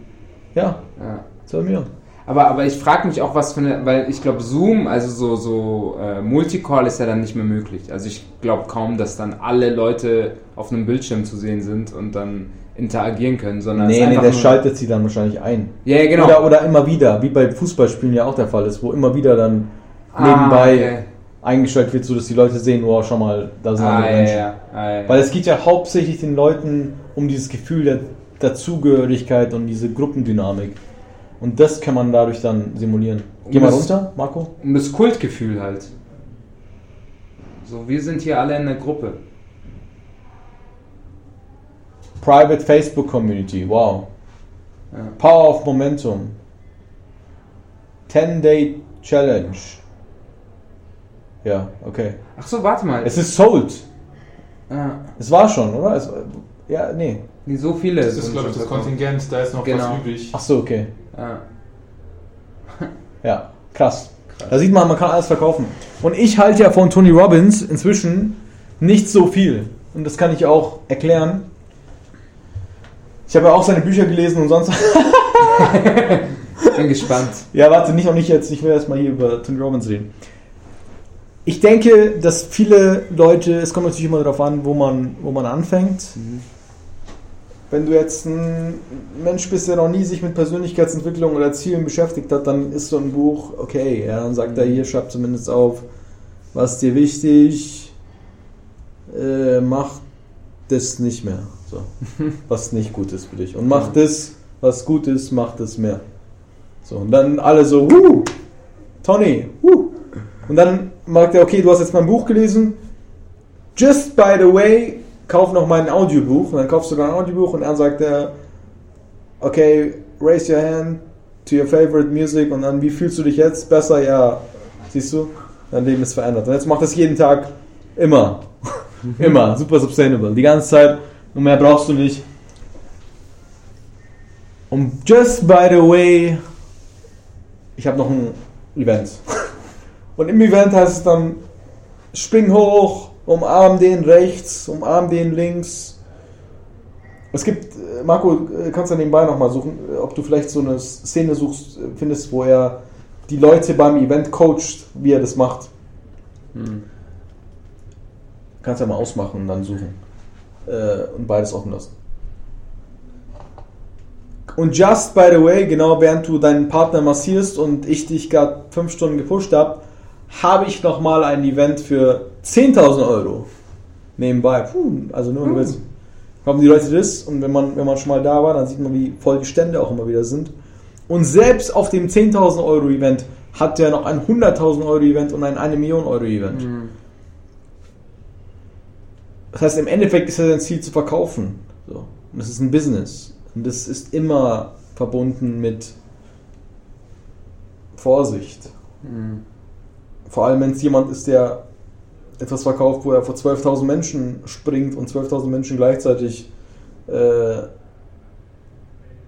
Ja, Ja. 12 Millionen. Aber, aber ich frage mich auch, was für eine, weil ich glaube, Zoom, also so, so äh, Multicall ist ja dann nicht mehr möglich. Also ich glaube kaum, dass dann alle Leute auf einem Bildschirm zu sehen sind und dann interagieren können, sondern Nee, nee, der schaltet sie dann wahrscheinlich ein. Ja, ja, genau. Oder, oder immer wieder, wie bei Fußballspielen ja auch der Fall ist, wo immer wieder dann Ah, nebenbei okay. eingeschaltet wird, so dass die Leute sehen, oh, schau mal, da sind Ah, andere ja, Menschen. ja, ah, ja. Weil es geht ja hauptsächlich den Leuten um dieses Gefühl der Dazugehörigkeit und diese Gruppendynamik. Und das kann man dadurch dann simulieren. Geh Um mal das- runter, Marco. um das Kultgefühl halt. So, wir sind hier alle in der Gruppe. Private Facebook Community, wow. Ja. Power of Momentum. 10-Day Challenge. Ja, okay. Ach so, warte mal. Es ist sold. Ja. Es war schon, oder? Es, ja, nee. So viele. Das sind ist, glaube ich, das. Kontingent, da ist noch Genau. was übrig. Ach so, okay. Ja. Ja, krass. Da sieht man, man kann alles verkaufen. Und ich halte ja von Tony Robbins inzwischen nicht so viel. Und das kann ich auch erklären. Ich habe ja auch seine Bücher gelesen und sonst. Bin gespannt. Ja, warte, nicht noch nicht jetzt. Ich will erstmal hier über Tony Robbins reden. Ich denke, dass viele Leute, es kommt natürlich immer darauf an, wo man, wo man anfängt. Wenn du jetzt ein Mensch bist, der noch nie sich mit Persönlichkeitsentwicklung oder Zielen beschäftigt hat, dann ist so ein Buch okay. Ja, dann sagt er hier, schreib zumindest auf, was dir wichtig, äh, mach das nicht mehr. So. Was nicht gut ist für dich. Und mach das, was gut ist, mach das mehr. So, und dann alle so, wuh, Tony, wuh. Und dann sagt er, okay, du hast jetzt mein Buch gelesen. Just by the way, kauf noch mein Audiobuch. Und dann kaufst du dein Audiobuch und dann sagt er, okay, raise your hand to your favorite music. Und dann, wie fühlst du dich jetzt? Besser? Ja. Siehst du? Dein Leben ist verändert. Und jetzt macht das jeden Tag immer. immer. Super sustainable. Die ganze Zeit. Und mehr brauchst du nicht. Und just by the way, ich habe noch ein Event. Und im Event heißt es dann, spring hoch, umarm den rechts, umarm den links. Es gibt, äh, Marco, äh, kannst du nebenbei nochmal suchen, äh, ob du vielleicht so eine Szene suchst, findest, wo er die Leute beim Event coacht, wie er das macht. Hm. Kannst ja mal ausmachen und dann suchen. Äh, und beides offen lassen. Und just by the way, genau während du deinen Partner massierst und ich dich gerade fünf Stunden gepusht habe, habe ich nochmal ein Event für 10.000 Euro nebenbei. Puh, also nur um willst. Haben die Leute das und wenn man, wenn man schon mal da war, dann sieht man, wie voll die Stände auch immer wieder sind. Und selbst auf dem 10.000 Euro Event hat er noch ein 100.000 Euro Event und ein 1 Million Euro Event. Hm. Das heißt, im Endeffekt ist ja sein Ziel zu verkaufen. So. Und das ist ein Business. Und das ist immer verbunden mit Vorsicht. Hm. Vor allem, wenn es jemand ist, der etwas verkauft, wo er vor 12.000 Menschen springt und 12.000 Menschen gleichzeitig äh,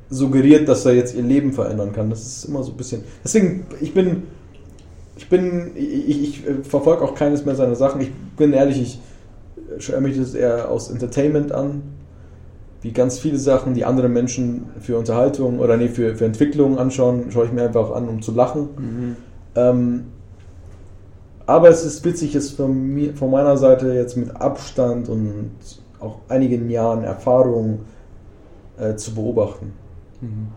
suggeriert, dass er jetzt ihr Leben verändern kann. Das ist immer so ein bisschen. Deswegen, ich bin. Ich bin. Ich, ich verfolge auch keines mehr seiner Sachen. Ich bin ehrlich, ich schaue mich das eher aus Entertainment an. Wie ganz viele Sachen, die andere Menschen für Unterhaltung oder nee, für, für Entwicklung anschauen, schaue ich mir einfach an, um zu lachen. Mhm. Ähm, aber es ist witzig, es von, mir, von meiner Seite jetzt mit Abstand und auch einigen Jahren Erfahrung äh, zu beobachten. Mhm.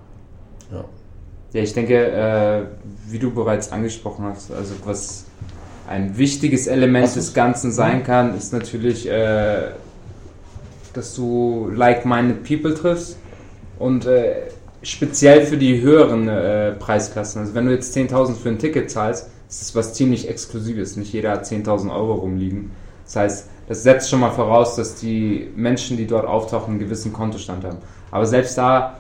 Ja. Ja, ich denke, äh, wie du bereits angesprochen hast, also was ein wichtiges Element so. des Ganzen sein kann, ist natürlich, äh, dass du like-minded people triffst und äh, speziell für die höheren äh, Preisklassen. Also wenn du jetzt 10.000 für ein Ticket zahlst, ist das was ziemlich Exklusives. Nicht jeder hat 10.000 Euro rumliegen. Das heißt, das setzt schon mal voraus, dass die Menschen, die dort auftauchen, einen gewissen Kontostand haben. Aber selbst da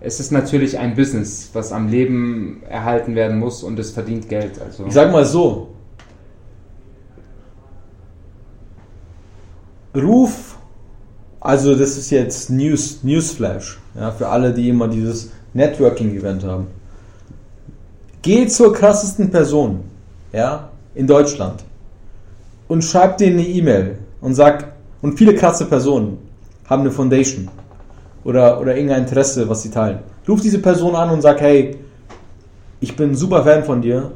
es ist natürlich ein Business, was am Leben erhalten werden muss und es verdient Geld. Also Ich sag mal so: Ruf, also das ist jetzt News, Newsflash, ja, für alle, die immer dieses Networking-Event haben. Geh zur krassesten Person, ja, in Deutschland und schreib denen eine E-Mail und sag, und viele krasse Personen haben eine Foundation oder, oder irgendein Interesse, was sie teilen. Ruf diese Person an und sag, hey, ich bin ein super Fan von dir.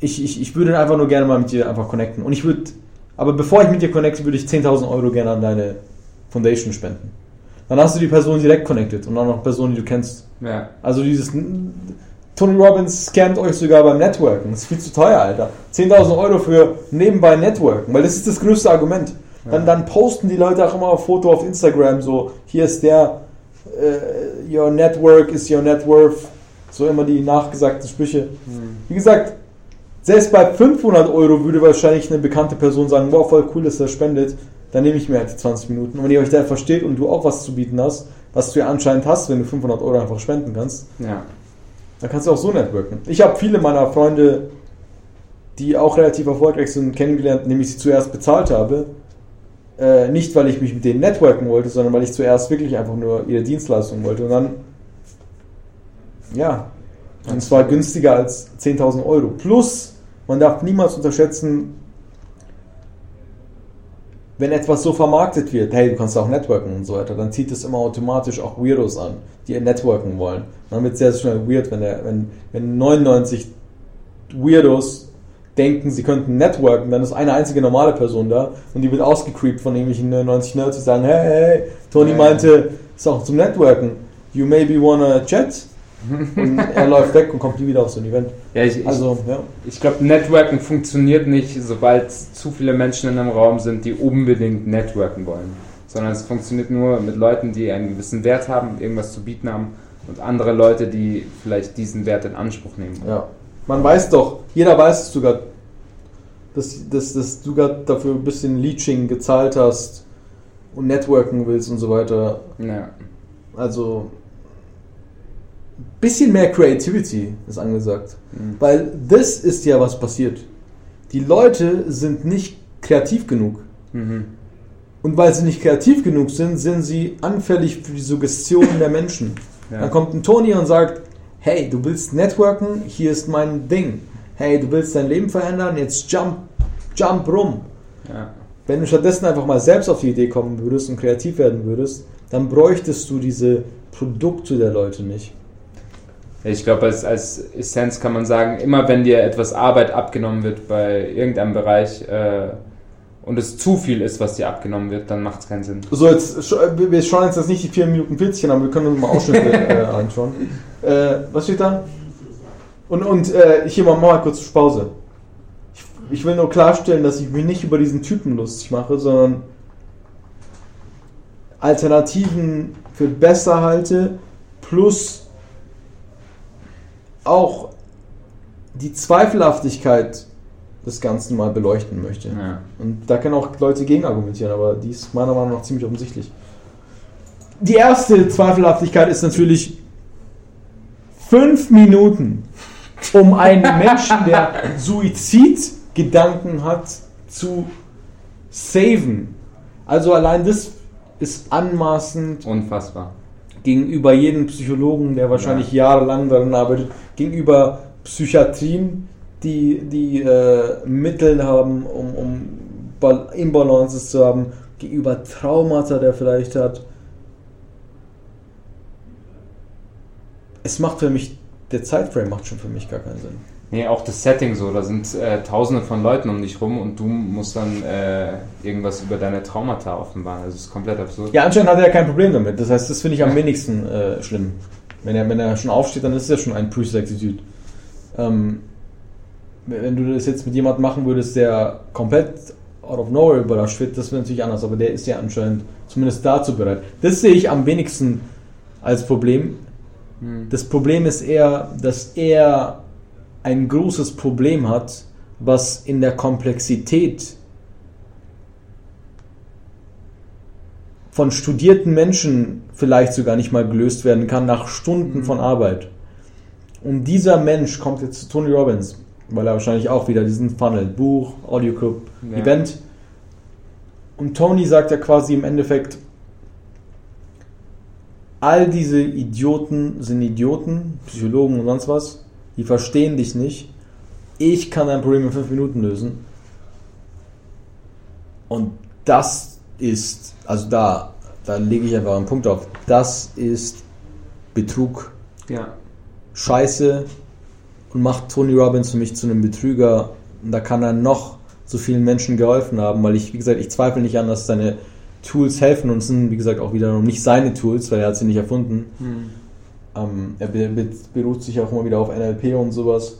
Ich, ich, ich würde einfach nur gerne mal mit dir einfach connecten. Und ich würde, aber bevor ich mit dir connecte, würde ich 10.000 Euro gerne an deine Foundation spenden. Dann hast du die Person direkt connected und auch noch Personen, die du kennst. ja, Also dieses Tony Robbins scammt euch sogar beim Networken. Das ist viel zu teuer, Alter. 10.000 Euro für nebenbei Networken, weil das ist das größte Argument. Dann, dann posten die Leute auch immer ein Foto auf Instagram, so, hier ist der, äh, your network is your net worth. So immer die nachgesagten Sprüche. Wie gesagt, selbst bei 500 Euro würde wahrscheinlich eine bekannte Person sagen, wow, voll cool, dass er spendet. Dann nehme ich mir halt die 20 Minuten. Und wenn ihr euch da versteht und du auch was zu bieten hast, was du ja anscheinend hast, wenn du 500 Euro einfach spenden kannst, ja. dann kannst du auch so networken. Ich habe viele meiner Freunde, die auch relativ erfolgreich sind, kennengelernt, indem ich sie zuerst bezahlt habe. Äh, nicht, weil ich mich mit denen networken wollte, sondern weil ich zuerst wirklich einfach nur ihre Dienstleistung wollte. Und dann, ja, und zwar günstiger als 10.000 Euro. Plus, man darf niemals unterschätzen, wenn etwas so vermarktet wird, hey, du kannst auch networken und so weiter, dann zieht es immer automatisch auch Weirdos an, die networken wollen. Dann wird es sehr schnell weird, wenn, der, wenn, wenn 99 Weirdos denken, sie könnten networken, dann ist eine einzige normale Person da und die wird ausgecreept von irgendwelchen 90 Nerds, die sagen, hey, hey, Tony meinte, ist auch zum Networken. You maybe wanna chat? Und er läuft weg und kommt nie wieder auf so ein Event. Ja, ich, ich, Also, ja. ich glaube, Networken funktioniert nicht, sobald zu viele Menschen in einem Raum sind, die unbedingt networken wollen. Sondern es funktioniert nur mit Leuten, die einen gewissen Wert haben, irgendwas zu bieten haben und andere Leute, die vielleicht diesen Wert in Anspruch nehmen. Ja. Man weiß doch, jeder weiß es sogar, dass, dass, dass du gerade dafür ein bisschen Leeching gezahlt hast und networken willst und so weiter. Ja. Also bisschen mehr Creativity ist angesagt. Mhm. Weil das ist ja was passiert. Die Leute sind nicht kreativ genug. Mhm. Und weil sie nicht kreativ genug sind, sind sie anfällig für die Suggestion der Menschen. Ja. Dann kommt ein Tony und sagt, hey, du willst networken, hier ist mein Ding. Hey, du willst dein Leben verändern, jetzt jump, jump rum. Ja. Wenn du stattdessen einfach mal selbst auf die Idee kommen würdest und kreativ werden würdest, dann bräuchtest du diese Produkte der Leute nicht. Ich glaube, als, als Essenz kann man sagen, immer wenn dir etwas Arbeit abgenommen wird bei irgendeinem Bereich äh, und es zu viel ist, was dir abgenommen wird, dann macht es keinen Sinn. So, jetzt, wir schauen jetzt nicht die 4 Minuten 40 an, aber wir können uns mal Ausschnitte äh, anschauen. Äh, was steht da? Und, und äh, hier mal, mal kurz Pause. Ich, ich will nur klarstellen, dass ich mich nicht über diesen Typen lustig mache, sondern Alternativen für besser halte, plus auch die Zweifelhaftigkeit des Ganzen mal beleuchten möchte. Ja. Und da können auch Leute gegen argumentieren, aber die ist meiner Meinung nach ziemlich offensichtlich. Die erste Zweifelhaftigkeit ist natürlich fünf Minuten, um einen Menschen, der Suizidgedanken hat, zu saven. Also allein das ist anmaßend Unfassbar. Gegenüber jedem Psychologen, der wahrscheinlich jahrelang daran arbeitet, gegenüber Psychiatrien, die, die äh, Mittel haben, um, um Bal Imbalances zu haben, gegenüber Traumata, der vielleicht hat. Es macht für mich, der Zeitframe macht schon für mich gar keinen Sinn. Nee, auch das Setting so, da sind äh, tausende von Leuten um dich rum und du musst dann äh, irgendwas über deine Traumata offenbaren. Also das ist komplett absurd. Ja, anscheinend hat er ja kein Problem damit. Das heißt, das finde ich am wenigsten äh, schlimm. Wenn er, wenn er schon aufsteht, dann ist es ja schon ein Pre-Execute. Ähm, wenn du das jetzt mit jemandem machen würdest, der komplett out of nowhere überrascht wird, das wäre natürlich anders, aber der ist ja anscheinend zumindest dazu bereit. Das sehe ich am wenigsten als Problem. Hm. Das Problem ist eher, dass er ein großes Problem hat, was in der Komplexität von studierten Menschen vielleicht sogar nicht mal gelöst werden kann nach Stunden von Arbeit. Und dieser Mensch kommt jetzt zu Tony Robbins, weil er wahrscheinlich auch wieder diesen Funnel, Buch, Audioclub, Ja. Event. Und Tony sagt ja quasi im Endeffekt, all diese Idioten sind Idioten, Psychologen und sonst was, die verstehen dich nicht. Ich kann dein Problem in fünf Minuten lösen. Und das ist, also da, da lege ich einfach einen Punkt auf. Das ist Betrug, Ja. Scheiße und macht Tony Robbins für mich zu einem Betrüger. Und da kann er noch so vielen Menschen geholfen haben, weil ich, wie gesagt, ich zweifle nicht an, dass seine Tools helfen und sind, wie gesagt, auch wiederum nicht seine Tools, weil er hat sie nicht erfunden. Hm. Ähm, er be be beruht sich auch immer wieder auf NLP und sowas.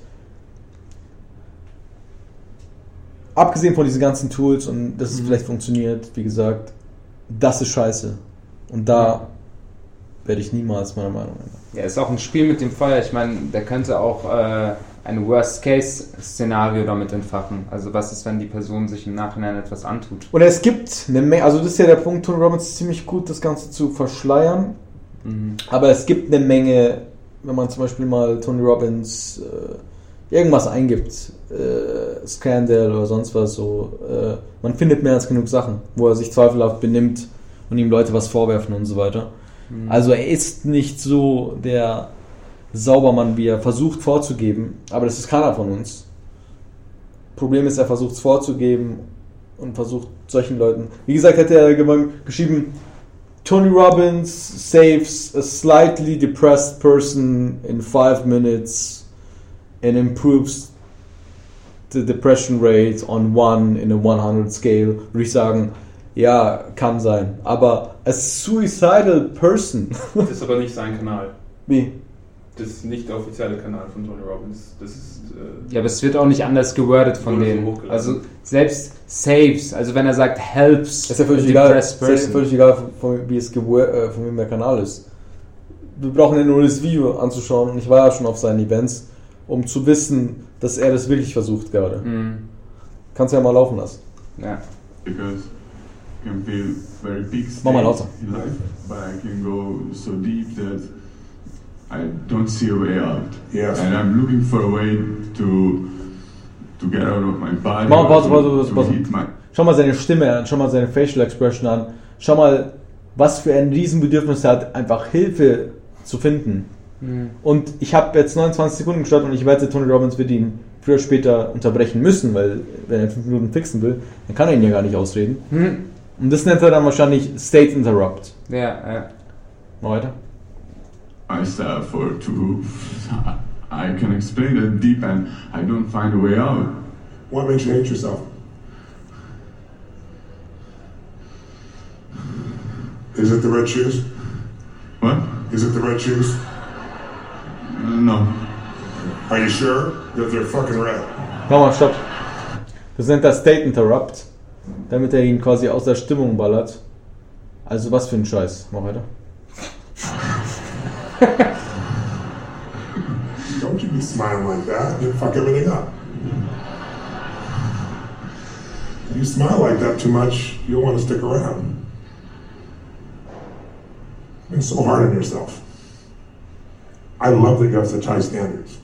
Abgesehen von diesen ganzen Tools und dass es Mhm. vielleicht funktioniert, wie gesagt, das ist scheiße. Und da werde ich niemals meiner Meinung ändern. Ja, ist auch ein Spiel mit dem Feuer. Ich meine, der könnte auch äh, ein Worst-Case-Szenario damit entfachen. Also was ist, wenn die Person sich im Nachhinein etwas antut? Und es gibt eine Menge, also das ist ja der Punkt, Tony Robbins ist ziemlich gut, das Ganze zu verschleiern. Mhm. Aber es gibt eine Menge, wenn man zum Beispiel mal Tony Robbins äh, irgendwas eingibt, äh, Scandal oder sonst was, so, äh, man findet mehr als genug Sachen, wo er sich zweifelhaft benimmt und ihm Leute was vorwerfen und so weiter. Also er ist nicht so der Saubermann, wie er versucht vorzugeben, aber das ist keiner von uns. Problem ist, er versucht es vorzugeben und versucht solchen Leuten. Wie gesagt, hätte er geschrieben, Tony Robbins saves a slightly depressed person in five minutes and improves the depression rate on one in a 100 scale, würde ich sagen, ja, kann sein. Aber a suicidal person, Das ist aber nicht sein Kanal. wie? Das ist nicht der offizielle Kanal von Tony Robbins. Das ist. Äh, Ja, aber es wird auch nicht anders gewordet von so denen. Also selbst saves, also wenn er sagt helps Das ist ja völlig egal, ist ja völlig egal von, wie es äh, von wem der Kanal ist. Wir brauchen ja nur das Video anzuschauen und ich war ja schon auf seinen Events, um zu wissen, dass er das wirklich versucht gerade. Mhm. Kannst ja mal laufen lassen. Ja. because can feel very big Mach mal stakes lauter. in life, but I can go so deep that I don't see a way out. Yes. And I'm looking for a way to to get out of my body. Mach mal Pause, Pause, Pause, Pause. Schau mal seine Stimme an, schau mal seine Facial Expression an, schau mal, was für ein Riesenbedürfnis er hat, einfach Hilfe zu finden. Mhm. Und ich habe jetzt 29 Sekunden gestartet und ich wette, Tony Robbins wird ihn früher oder später unterbrechen müssen, weil wenn er 5 Minuten fixen will, dann kann er ihn ja gar nicht ausreden. Mhm. Und das nennt er dann wahrscheinlich State Interrupt. Ja, ja. Mal weiter. myself or to I can explain it deep and I don't find a way out. What makes you hate yourself? Is it the red shoes? What? Is it the red shoes? No. Are you sure that they're fucking red? Nochmal, stopp. Das nennt er State Interrupt, damit er ihn quasi aus der Stimmung ballert. Also was für ein Scheiß. Mach weiter. You be smiling like that. You'll fuck everything up. You smile like that too much, you'll want to stick around. You're so hard on yourself. I love that you have such high standards.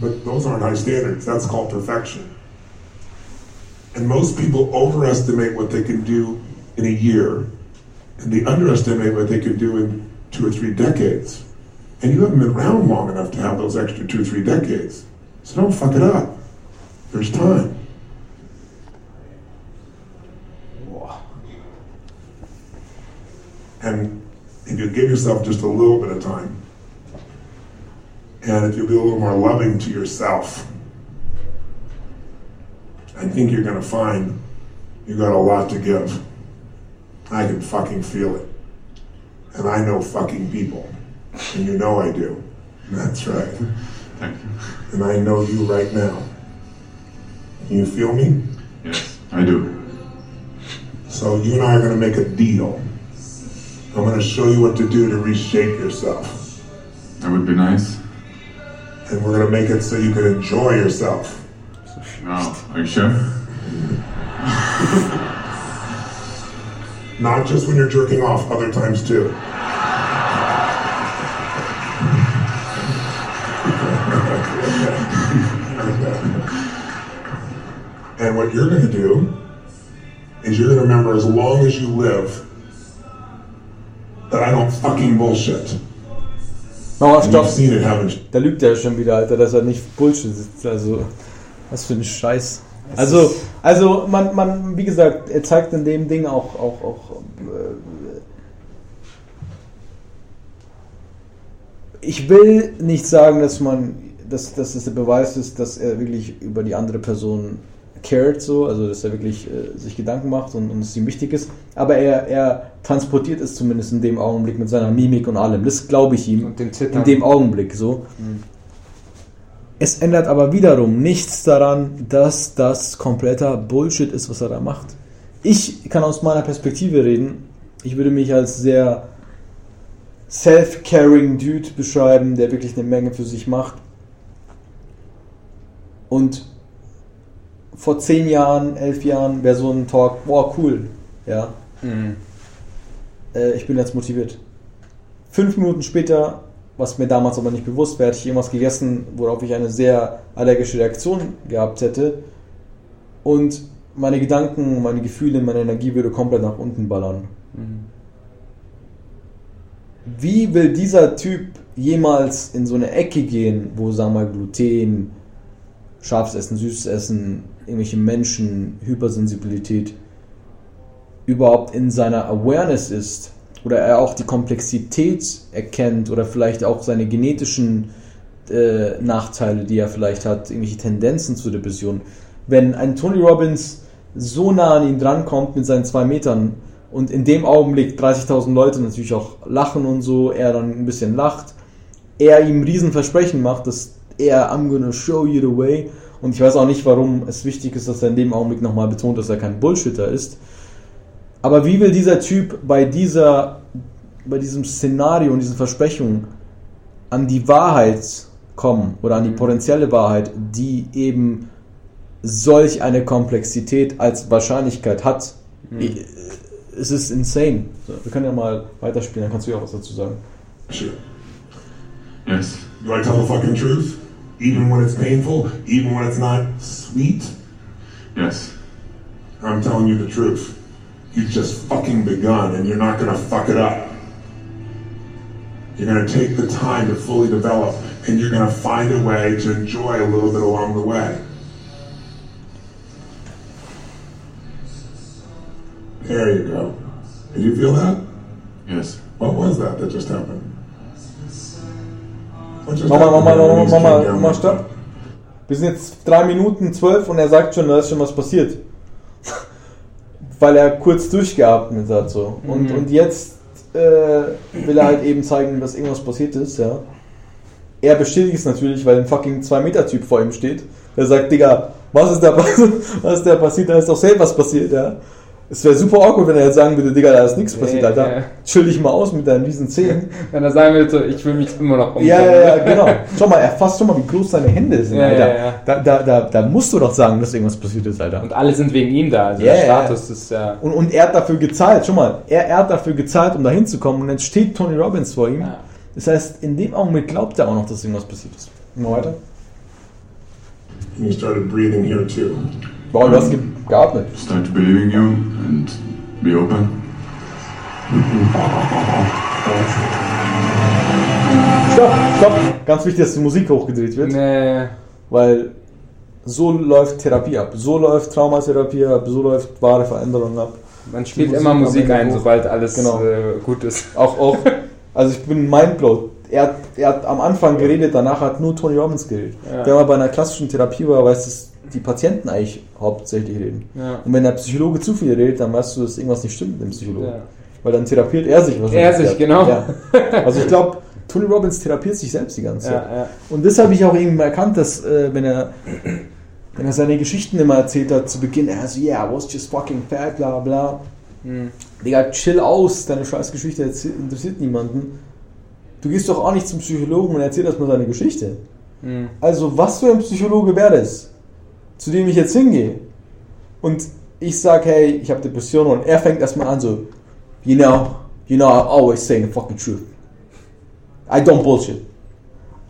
But those aren't high standards. That's called perfection. And most people overestimate what they can do in a year, and they underestimate what they can do in two or three decades. And you haven't been around long enough to have those extra two three decades. So don't fuck it up. There's time. And if you give yourself just a little bit of time, and if you be a little more loving to yourself, I think you're going to find you got a lot to give. I can fucking feel it. And I know fucking people. And you know I do. That's right. Thank you. And I know you right now. Can you feel me? Yes, I do. So you and I are going to make a deal. I'm going to show you what to do to reshape yourself. That would be nice. And we're going to make it so you can enjoy yourself. Oh, are you sure? Not just when you're jerking off, other times too. And what you're going to do is you're going to remember as long as you live that I don't fucking bullshit. And stopp. Da lügt er schon wieder, Alter, dass er nicht Bullshit sitzt. Also, was für ein Scheiß. Also, also man, man, wie gesagt, er zeigt in dem Ding auch, auch, auch äh, ich will nicht sagen, dass man, dass, dass das der Beweis ist, dass er wirklich über die andere Person cared, so, also dass er wirklich äh, sich Gedanken macht und, und es ihm wichtig ist. Aber er, er transportiert es zumindest in dem Augenblick mit seiner Mimik und allem. Das glaube ich ihm Und in Zittern. dem Augenblick so. Es ändert aber wiederum nichts daran, dass das kompletter Bullshit ist, was er da macht. Ich kann aus meiner Perspektive reden. Ich würde mich als sehr self-caring Dude beschreiben, der wirklich eine Menge für sich macht. Und vor zehn Jahren, elf Jahren wäre so ein Talk, boah, cool. Ja, Mhm. äh, ich bin jetzt motiviert. Fünf Minuten später was mir damals aber nicht bewusst wäre, hätte ich irgendwas gegessen, worauf ich eine sehr allergische Reaktion gehabt hätte. Und meine Gedanken, meine Gefühle, meine Energie würde komplett nach unten ballern. Wie will dieser Typ jemals in so eine Ecke gehen, wo, sagen wir mal, Gluten, scharfes Essen, süßes Essen, irgendwelche Menschen, Hypersensibilität überhaupt in seiner Awareness ist oder er auch die Komplexität erkennt oder vielleicht auch seine genetischen äh, Nachteile, die er vielleicht hat, irgendwelche Tendenzen zur Depression. Wenn ein Tony Robbins so nah an ihn drankommt mit seinen zwei Metern und in dem Augenblick 30.000 Leute natürlich auch lachen und so, er dann ein bisschen lacht, er ihm Riesenversprechen macht, dass er I'm gonna show you the way und ich weiß auch nicht, warum es wichtig ist, dass er in dem Augenblick nochmal betont, dass er kein Bullshitter ist. Aber wie will dieser Typ bei dieser, bei diesem Szenario und diesen Versprechungen an die Wahrheit kommen oder an die potenzielle Wahrheit, die eben solch eine Komplexität als Wahrscheinlichkeit hat? Es ist insane. So, wir können ja mal weiterspielen, dann kannst du ja auch was dazu sagen. Shit. Yes. Do I tell the fucking truth? Even when it's painful? Even when it's not sweet? Yes. I'm telling you the truth. You've just fucking begun and you're not gonna fuck it up. You're gonna take the time to fully develop and you're gonna find a way to enjoy a little bit along the way. There you go. Did you feel that? Yes. What was that that just happened? Mama, happened Mama, there when Mama, these Mama, came down Mama, like stopp. that? Wir sind jetzt drei Minuten zwölf und er sagt schon, da ist schon was passiert. Weil er kurz durchgeatmet hat so. Und, und jetzt äh, will er halt eben zeigen, dass irgendwas passiert ist, ja. Er bestätigt es natürlich, weil ein fucking 2-Meter-Typ vor ihm steht. Der sagt, Digga, was ist da, was ist da passiert? Da ist doch safe was passiert, ja. Es wäre super awkward, wenn er jetzt sagen würde, Digga, da ist nichts passiert, Nee, Alter. ja. Chill dich mal aus mit deinen riesen Zähnen. Wenn er sagen würde, ich will mich immer noch umbringen. Ja, ja, ja, genau. Schau mal, erfasst schon mal, wie groß deine Hände sind, Ja, Alter. ja, ja. Da, da, da, da musst du doch sagen, dass irgendwas passiert ist, Alter. Und alle sind wegen ihm da. Also Ja, der ja. Status ist ja. Und, und er hat dafür gezahlt, schau mal, er, er hat dafür gezahlt, um da hinzukommen und jetzt steht Tony Robbins vor ihm. Ja. Das heißt, in dem Augenblick glaubt er auch noch, dass irgendwas passiert ist. Mal weiter. And you started breathing here too. Wow, du hast ge geatmet. Start believing you and be open. Stopp, stopp. Ganz wichtig, dass die Musik hochgedreht wird, Nee. weil so läuft Therapie ab. So läuft Traumatherapie ab, so läuft wahre Veränderung ab. Man spielt Musik immer Musik ein, hoch. sobald alles Genau. äh, gut ist. Auch, auch, also ich bin mindblown. Er hat, er hat am Anfang geredet, danach hat nur Tony Robbins geredet. Ja. Wenn man bei einer klassischen Therapie war, weiß, dass die Patienten eigentlich hauptsächlich reden. Ja. Und wenn der Psychologe zu viel redet, dann weißt du, dass irgendwas nicht stimmt mit dem Psychologen. Ja. Weil dann therapiert er sich wahrscheinlich. Er sich, genau. Ja. Also ich glaube, Tony Robbins therapiert sich selbst die ganze Zeit. Und das habe ich auch irgendwie erkannt, dass äh, wenn er wenn er seine Geschichten immer erzählt hat zu Beginn, er so, yeah, I was just fucking fat, bla bla. Hm. Digga, chill aus, deine scheiß Geschichte interessiert niemanden. Du gehst doch auch nicht zum Psychologen und erzählst erstmal deine Geschichte. Hm. Also, was für ein Psychologe wäre das, zu dem ich jetzt hingehe? Und ich sag, hey, ich habe Depressionen und er fängt erstmal an so, you know, you know, I'm always saying the fucking truth. I don't bullshit.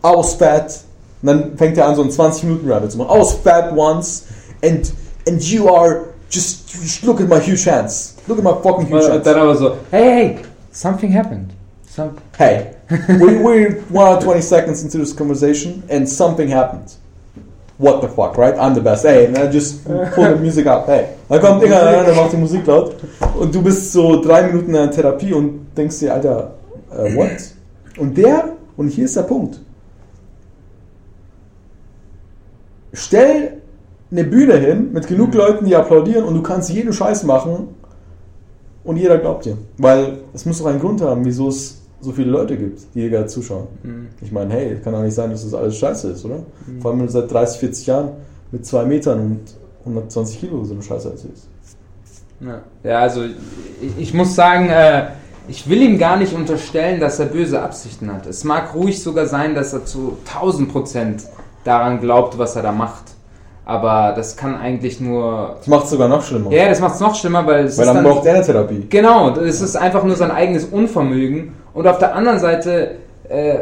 I was fat. Und dann fängt er an, so einen 20-Minuten-Rabbit zu machen. I was fat once and, and you are just, just look at my huge hands. Look at my fucking huge Und hands. dann aber so, hey, hey, something happened. Some Hey, we, we're one or 20 seconds into this conversation and something happened. What the fuck, right? I'm the best. Hey, and I just pull the music up. Hey. Dann kommt irgendeiner der macht die Musik laut. Und du bist so drei Minuten in der Therapie und denkst dir, Alter, äh, what? Und der, und hier ist der Punkt. Stell eine Bühne hin mit genug Leuten, die applaudieren und du kannst jeden Scheiß machen und jeder glaubt dir. Weil es muss doch einen Grund haben, wieso es so viele Leute gibt, die dir gerade zuschauen. Ich meine, hey, kann doch nicht sein, dass das alles scheiße ist, oder? Vor allem wenn du seit 30, 40 Jahren mit zwei Metern und 120 Kilo so eine Scheiße erzählst. Ja, ja also ich, ich muss sagen, äh, ich will ihm gar nicht unterstellen, dass er böse Absichten hat. Es mag ruhig sogar sein, dass er zu 1000 Prozent daran glaubt, was er da macht. Aber das kann eigentlich nur. Das macht es sogar noch schlimmer. Ja, das macht es noch schlimmer, weil es Weil dann. braucht er eine Therapie. Genau, es ist einfach nur sein eigenes Unvermögen. Und auf der anderen Seite, äh,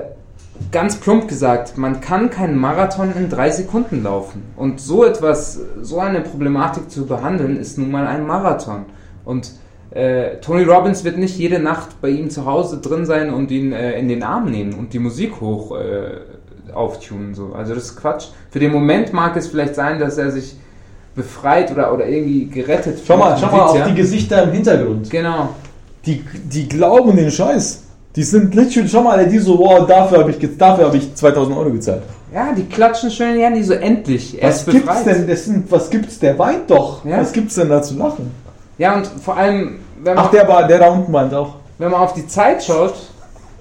ganz plump gesagt, man kann keinen Marathon in drei Sekunden laufen. Und so etwas, so eine Problematik zu behandeln, ist nun mal ein Marathon. Und äh, Tony Robbins wird nicht jede Nacht bei ihm zu Hause drin sein und ihn äh, in den Arm nehmen und die Musik hoch äh, auftunen. So. Also das ist Quatsch. Für den Moment mag es vielleicht sein, dass er sich befreit oder, oder irgendwie gerettet Schau mal, schau mal auf ja. die Gesichter im Hintergrund. Genau. Die, die glauben den Scheiß. Die sind literally, schau mal, die so, wow, dafür habe ich, dafür hab ich 2000 Euro gezahlt. Ja, die klatschen schön in die die so endlich. Er Was gibt's befreit. denn? Das sind, was gibt's? Der weint doch. Ja. Was gibt's denn da zu lachen? Ja, und vor allem, wenn man, Ach, der war, der da unten weint auch. wenn man auf die Zeit schaut,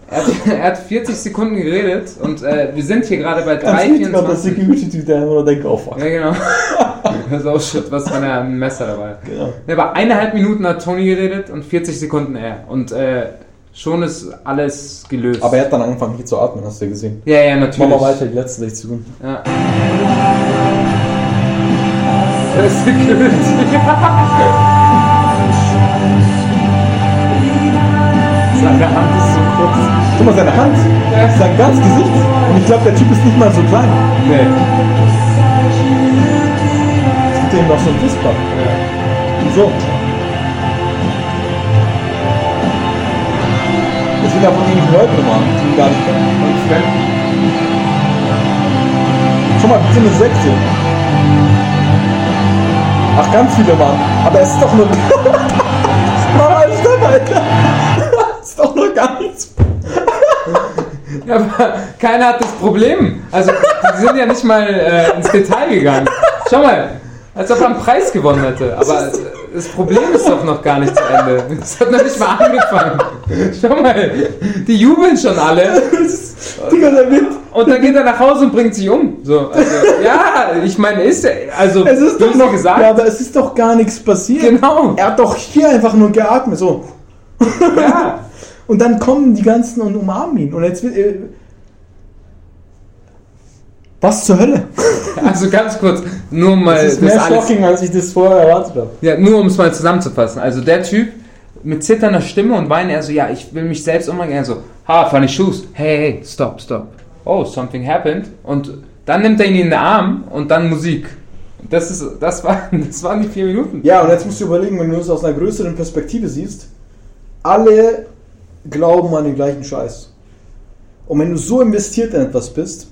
er hat, er hat 40 Sekunden geredet und äh, wir sind hier gerade bei Ganz wichtig, auch das 3,24. Security-Typ, der immer denkt, oh fuck. Ja, genau. Das ist auch shit, was er ein Messer dabei. Genau. Ja, aber eineinhalb Minuten hat Tony geredet und 40 Sekunden er. Und äh, schon ist alles gelöst. Aber er hat dann angefangen hier zu atmen, hast du ja gesehen. ja, ja, natürlich. mal weiter, die letzten 60 Sekunden. Ja. Das ist. Seine Hand ist so kurz. Guck mal, seine Hand, sein ganzes Gesicht. Und ich glaube, der Typ ist nicht mal so klein. Nee. Es gibt ihm noch so ein Fußball. So. Das sind ja von irgendwelchen Leuten nochmal, die ihn gar nicht kennen. Und Fremden. Schau mal, sind eine Sekte. Ach, ganz viele waren. Aber es ist doch nur. Mama, stopp, Alter. Es ist doch nur ganz. Ja, aber keiner hat das Problem. Also, die sind ja nicht mal äh, ins Detail gegangen. Schau mal, als ob er einen Preis gewonnen hätte. Aber das Problem ist doch noch gar nicht zu Ende. Es hat noch nicht mal angefangen. Schau mal, die jubeln schon alle. Digga, der wird. Und dann geht er nach Hause und bringt sich um. So, also, ja, ich meine, ist er, also, Es ist doch noch. gesagt. Ja, aber es ist doch gar nichts passiert. Genau. Er hat doch hier einfach nur geatmet, so. Ja. Und dann kommen die ganzen und umarmen ihn. Und jetzt wird. Was zur Hölle? Also ganz kurz, nur um mal Das ist das mehr alles shocking, als ich das vorher erwartet habe. Ja, nur um es mal zusammenzufassen. Also der Typ mit zitternder Stimme und weinen, er so, ja, ich will mich selbst umbringen. Er so, ha, funny shoes. Hey, hey, stop, stop. Oh, something happened. Und dann nimmt er ihn in den Arm und dann Musik. Das, ist, das, war, das waren die vier Minuten. Ja, und jetzt musst du überlegen, wenn du es aus einer größeren Perspektive siehst, alle glauben an den gleichen Scheiß. Und wenn du so investiert in etwas bist,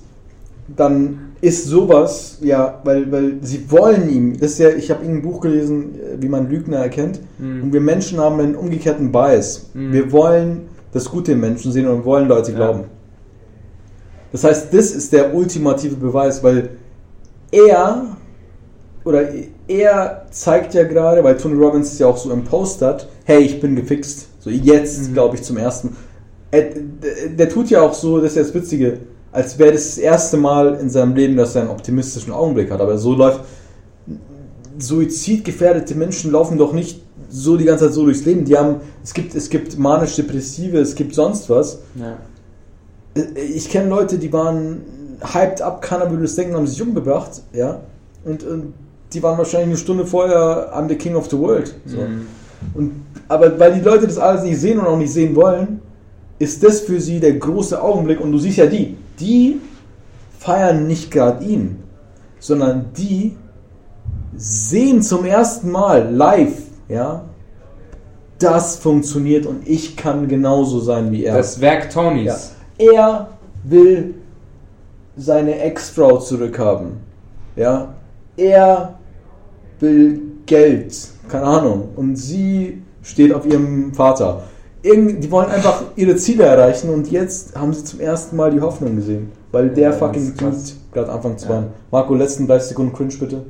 dann ist sowas, ja, weil, weil sie wollen ihm, das ist ja, ich habe ein Buch gelesen, äh, wie man Lügner erkennt, und wir Menschen haben einen umgekehrten Bias. Mhm. Wir wollen das Gute im Menschen sehen und wollen Leute Ja. glauben. Das heißt, das ist der ultimative Beweis, weil er oder er zeigt ja gerade, weil Tony Robbins es ja auch so impostert, hey, ich bin gefixt. So jetzt, glaube ich, zum ersten. Er, der, der tut ja auch so, das ist ja das Witzige, als wäre das das erste Mal in seinem Leben, dass er einen optimistischen Augenblick hat. Aber so läuft. Suizidgefährdete Menschen laufen doch nicht so die ganze Zeit so durchs Leben. Die haben, es gibt, es gibt manisch-depressive, es gibt sonst was. Ja. Ich kenne Leute, die waren hyped up, keiner würde es denken, haben sich umgebracht, ja. Und, und die waren wahrscheinlich eine Stunde vorher I'm the King of the World. So. Mhm. Und, aber weil die Leute das alles nicht sehen und auch nicht sehen wollen, ist das für sie der große Augenblick. Und du siehst ja die, die feiern nicht gerade ihn, sondern die sehen zum ersten Mal live, ja, das funktioniert und ich kann genauso sein wie er. Das Werk Tonys. Ja. Er will seine Ex-Frau zurückhaben. Ja. Er will Geld. Keine Ahnung. Und sie steht auf ihrem Vater. Irgend, die wollen einfach ihre Ziele erreichen und jetzt haben sie zum ersten Mal die Hoffnung gesehen. Weil der Ja, fucking. Dude gerade anfangen zu Ja. Marco, letzten 30 Sekunden Cringe bitte.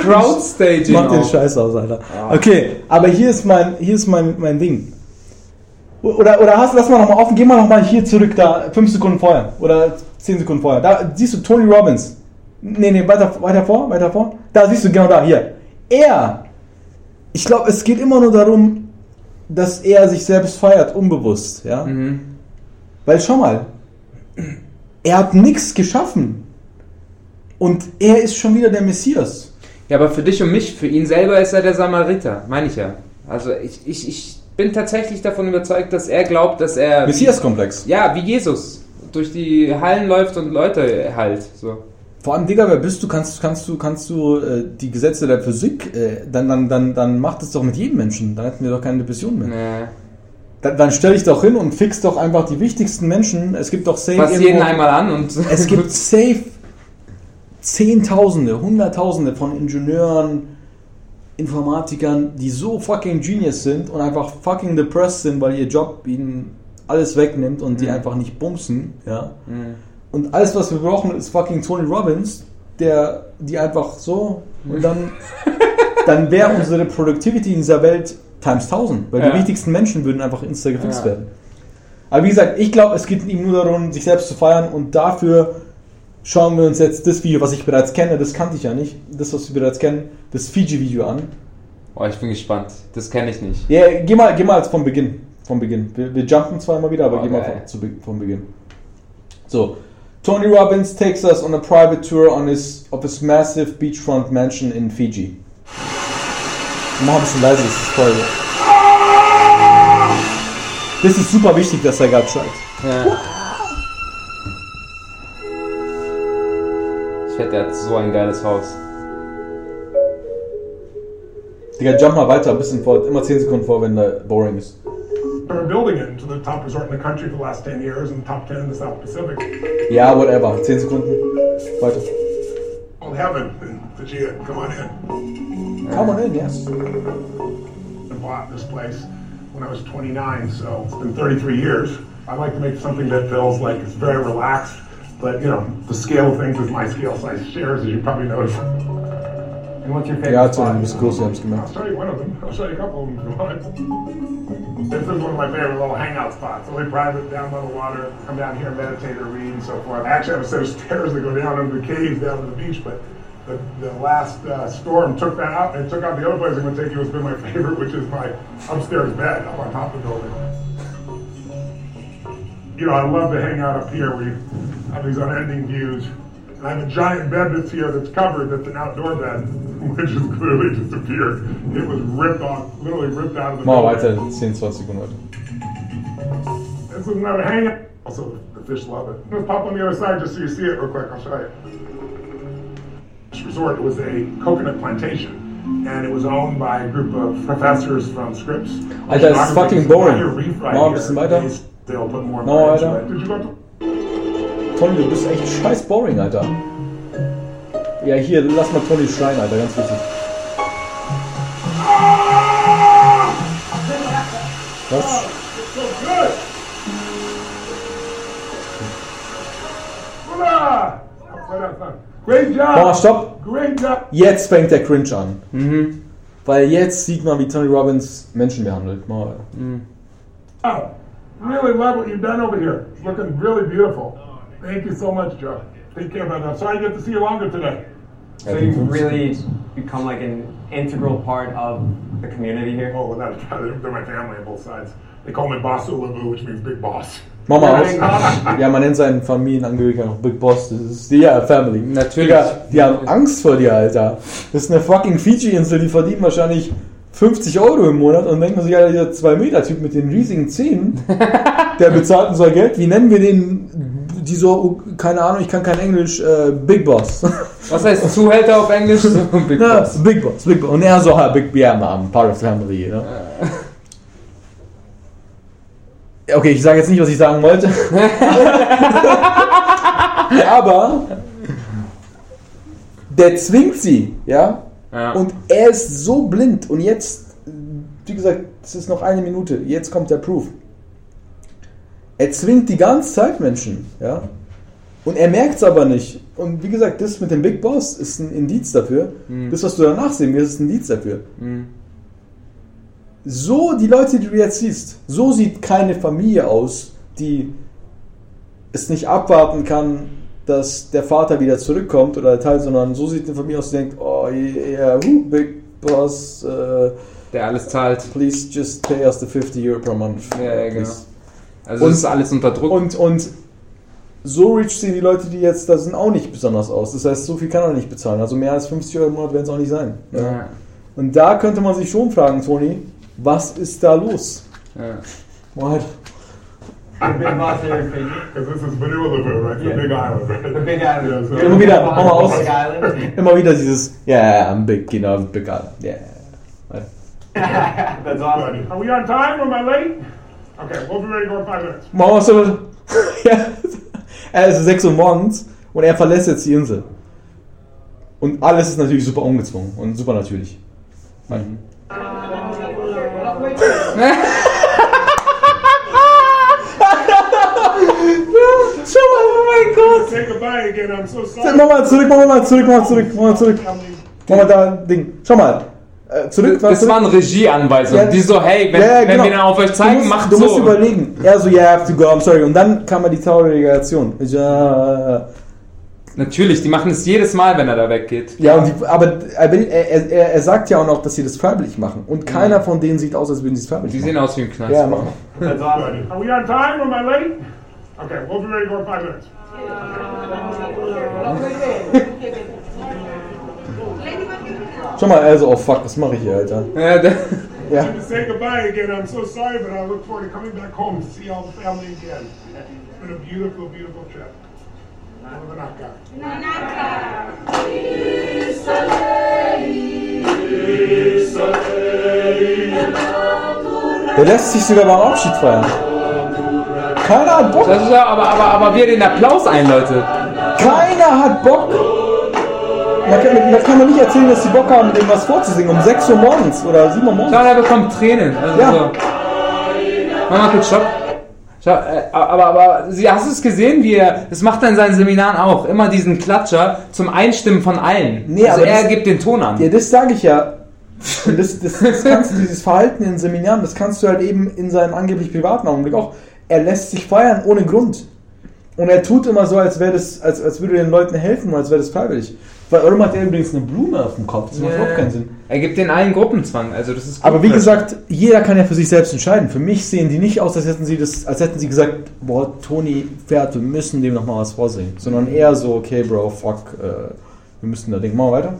Crowdstaging. Mach den auch. Scheiß aus, Alter. Okay, aber hier ist mein, hier ist mein, mein Ding. Oder, oder hast, lass mal nochmal offen, geh mal nochmal hier zurück, da, fünf Sekunden vorher. Oder zehn Sekunden vorher. Da siehst du Tony Robbins. Nee, nee, weiter, weiter vor, weiter vor. Da siehst du genau da, hier. Er, ich glaube, es geht immer nur darum, dass er sich selbst feiert, unbewusst, ja. Mhm. Weil schau mal, er hat nichts geschaffen. Und er ist schon wieder der Messias. Ja, aber für dich und mich, für ihn selber ist er der Samariter, meine ich ja. Also ich, ich, ich bin tatsächlich davon überzeugt, dass er glaubt, dass er Messias-Komplex. ja wie Jesus durch die Hallen läuft und Leute heilt. So. Vor allem, Digga, wer bist du? Kannst, kannst du, kannst du äh, die Gesetze der Physik, äh, dann, dann, dann, dann mach das doch mit jedem Menschen. Dann hätten wir doch keine Depression mehr. Nee. Dann, dann stell dich doch hin und fix doch einfach die wichtigsten Menschen. Es gibt doch safe Fass irgendwo- jeden einmal an und Es gibt safe Zehntausende, Hunderttausende von Ingenieuren, Informatikern, die so fucking genius sind und einfach fucking depressed sind, weil ihr Job ihnen alles wegnimmt und die Mhm. einfach nicht bumsen, ja. Mhm. Und alles, was wir brauchen, ist fucking Tony Robbins, der die einfach so und dann, dann wäre unsere Productivity in dieser Welt times 1000, weil Ja. die wichtigsten Menschen würden einfach insta gefixt Ja. werden. Aber wie gesagt, ich glaube, es geht ihm nur darum, sich selbst zu feiern und dafür schauen wir uns jetzt das Video, was ich bereits kenne, das kannte ich ja nicht, das, was wir bereits kennen, das Fiji-Video an. Oh, ich bin gespannt. Das kenne ich nicht. Ja, geh mal, geh mal jetzt vom Beginn. Vom Beginn. Wir, wir jumpen zwar immer wieder, aber Oh, geh mal von, zu, vom Beginn. So. Tony Robbins takes us on a private tour on his, of his massive beachfront mansion in Fiji. Mach ein bisschen leise, das ist voll. Das ist super wichtig, dass er gerade schreit. Ja. Ich wette, er hat so ein geiles Haus. Digga, jump mal weiter, ein bisschen vor, immer 10 Sekunden vor, wenn da boring ist. We're building it into the top resort in the country for the last 10 years and top 10 in the South Pacific. Ja, whatever. 10 Sekunden. Weiter. Called Heaven in Fijian. Come on in. Come on in, yes. I bought this place when I was 29, so it's been 33 years. I like to make something that feels like it's very relaxed, but you know, the scale of things is my scale size shares, as you probably noticed. And what's your favorite Ja, spot? Tony, du bist groß, wir haben es I'll gemerkt. show you one of them. I'll show you a couple of them if you want. This is one of my favorite little hangout spots. Really private, down by the water. Come down here, meditate or read and so forth. I actually have a set of stairs that go down under the caves down to the beach, but the, the last uh, storm took that out and took out the other place I'm going to take you. It's been my favorite, which is my upstairs bed up on top of the building. You know, I love to hang out up here where have these unending views. And I have a giant bed that's here that's covered, that's an outdoor bed, which has clearly disappeared. It was ripped off, literally ripped out of the building. weiter, 10, 20 Sekunden weiter. This is another hangout. Also, the fish love it. Let's pop on the other side just so you see it real quick. I'll show you. This resort was a coconut plantation. And it was owned by a group of professors from Scripps. Alter, das ist fucking boring. Your reef right Mach ein bisschen weiter. they Still put more Mach more into weiter. it. Did you go to Tony, du bist echt scheiß boring, Alter. Ja, hier, lass mal Tony schreien, Alter, ganz wichtig. Was? mal Stopp. Great job! Jetzt fängt der Cringe an. Weil jetzt sieht man, wie Tony Robbins Menschen behandelt. Mach weiter. Wow. Really love what you've done over here. It's looking really beautiful. Thank you so much, Joe. Take care, brother. I'm sorry I get to see you longer today. So you've really become like an integral part of the community here. Oh, without a doubt, they're, my family on both sides. They call me Boss Ulabu, which means big boss. Mach mal aus. Ja, man nennt seinen Familienangehöriger noch Big Boss. Das ist die ja, Family. Natürlich. Digga, die haben Angst vor dir, Alter. Das ist eine fucking Fiji-Insel, die verdienen wahrscheinlich 50 Euro im Monat und denken sich, Alter, dieser 2-Meter-Typ mit den riesigen Zähnen, der bezahlt unser Geld. Wie nennen wir den? Die so, keine Ahnung, ich kann kein Englisch, äh, Big Boss. Was heißt Zuhälter auf Englisch? Big Ja, Boss. Big Boss, Big Boss. Und er so, Big, yeah, I'm part of the family, ne? Ja, Okay, ich sage jetzt nicht, was ich sagen wollte. Aber der zwingt sie, ja? Ja. Und er ist so blind. Und jetzt, wie gesagt, es ist noch eine Minute. Jetzt kommt der Proof. Er zwingt die ganze Zeit Menschen, ja? Und er merkt es aber nicht. Und wie gesagt, das mit dem Big Boss ist ein Indiz dafür. Das, was du danach sehen wirst, ist ein Indiz dafür. So, die Leute, die du jetzt siehst, so sieht keine Familie aus, die es nicht abwarten kann, dass der Vater wieder zurückkommt oder der Teil, sondern so sieht eine Familie aus, die denkt, oh, yeah, who, Big Boss, äh, der alles zahlt. Please just pay us the 50 Euro per month. Ja, ja, genau. Please. Also Und- es ist alles unter Druck. Und, und so rich sehen die Leute, die jetzt da sind, auch nicht besonders aus. Das heißt, so viel kann er nicht bezahlen. Also mehr als 50 Euro im Monat werden es auch nicht sein. Ja. ja, Und da könnte man sich schon fragen, Toni, was ist da los? ja. Mal halt, I've been boss here. Because this is Manila right? The Yeah. big island, right? The big island. Yeah, so- Immer wieder, mach mal aus. Big island. immer wieder dieses, yeah, I'm big, genau, big, yeah. That's awesome. Are we on time? Am I late? Okay, we'll be ready to go in five minutes. Machen wir so, ja, es ist 6 Uhr morgens und er verlässt jetzt die Insel. Und alles ist natürlich super ungezwungen und super natürlich. Mhm. Schau mal, oh mein Gott! Say goodbye again. I'm so sorry. Mach mal zurück, mach mal zurück, mach mal zurück, mach mal zurück. Mach mal da Ding. Schau mal. Äh, zurück, Das zurück. waren Regieanweisungen. Ja. Die so, hey, wenn, Ja, ja, wenn genau. wir dann auf euch du zeigen, musst, macht du so. musst überlegen. Er so, yeah, I have to go, I'm sorry. Und dann kam mal die traurige Reaktion. Ja, Natürlich, die machen es jedes Mal, wenn er da weggeht. ja und die, aber er, will, er, er, er sagt ja auch noch, dass sie das freiwillig machen. Und keiner von denen sieht aus, als würden sie es freiwillig Die machen. sehen aus wie ein Knast. Ja, mach mal. Are we on time? Am I late? Okay, we'll be ready in five minutes. Schau mal, also, oh fuck, was mache ich hier, Alter? Ja, der, Ja. To say goodbye again, I'm so sorry, but I look forward to coming back home to see all the family again. It's been a beautiful, beautiful trip. Manaka. Der lässt sich sogar beim Abschied feiern. Keiner hat Bock. das ist ja, aber, aber, aber wie er den Applaus einläutet. Keiner hat Bock. Kann, da kann man nicht erzählen, dass die Bock haben, mit dem was vorzusingen. Um 6 Uhr morgens oder 7 Uhr morgens. Schau, er bekommt Tränen. Also Ja. so. Mach mal kurz Stopp. Äh, aber, aber sie, hast du es gesehen, wie er, das macht er in seinen Seminaren auch, immer diesen Klatscher zum Einstimmen von allen. Nee, also aber er das- gibt den Ton an. Ja, das sage ich ja. Das, das, das kannst du, dieses Verhalten in Seminaren, das kannst du halt eben in seinem angeblich privaten Augenblick auch. Er lässt sich feiern ohne Grund. Und er tut immer so, als wäre das, als, als würde er den Leuten helfen, als wäre das freiwillig. Weil warum hat er übrigens eine Blume auf dem Kopf? Das macht Ja. überhaupt keinen Sinn. Er gibt den allen Gruppenzwang, also das ist gut. Aber wie gesagt, jeder kann ja für sich selbst entscheiden. Für mich sehen die nicht aus, als hätten sie das, als hätten sie gesagt, boah, Toni fährt, wir müssen dem noch mal was vorsehen. Sondern eher so, okay, Bro, fuck, äh, wir müssen da denken. Machen wir weiter.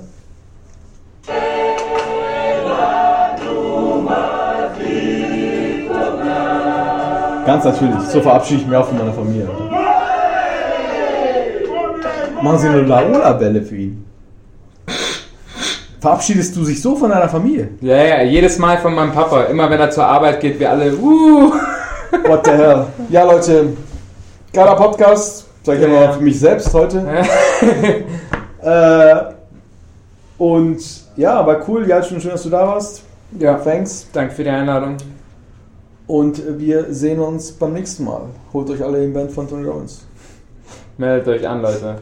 Ganz natürlich. So verabschiede ich mich auch von meiner Familie. Machen Sie eine Laola-Bälle für ihn. Verabschiedest du dich so von deiner Familie? Ja, ja, jedes Mal von meinem Papa, immer wenn er zur Arbeit geht, wir alle, uh. What the hell? Ja, Leute, geiler Podcast. Sag ich Ja, ja ja. mal für mich selbst heute. äh, und ja, war cool. Ja, schön, schön, dass du da warst. Ja, Thanks. danke für die Einladung. Und wir sehen uns beim nächsten Mal. Holt euch alle den Band von Tony Robbins. Meldet euch an, Leute.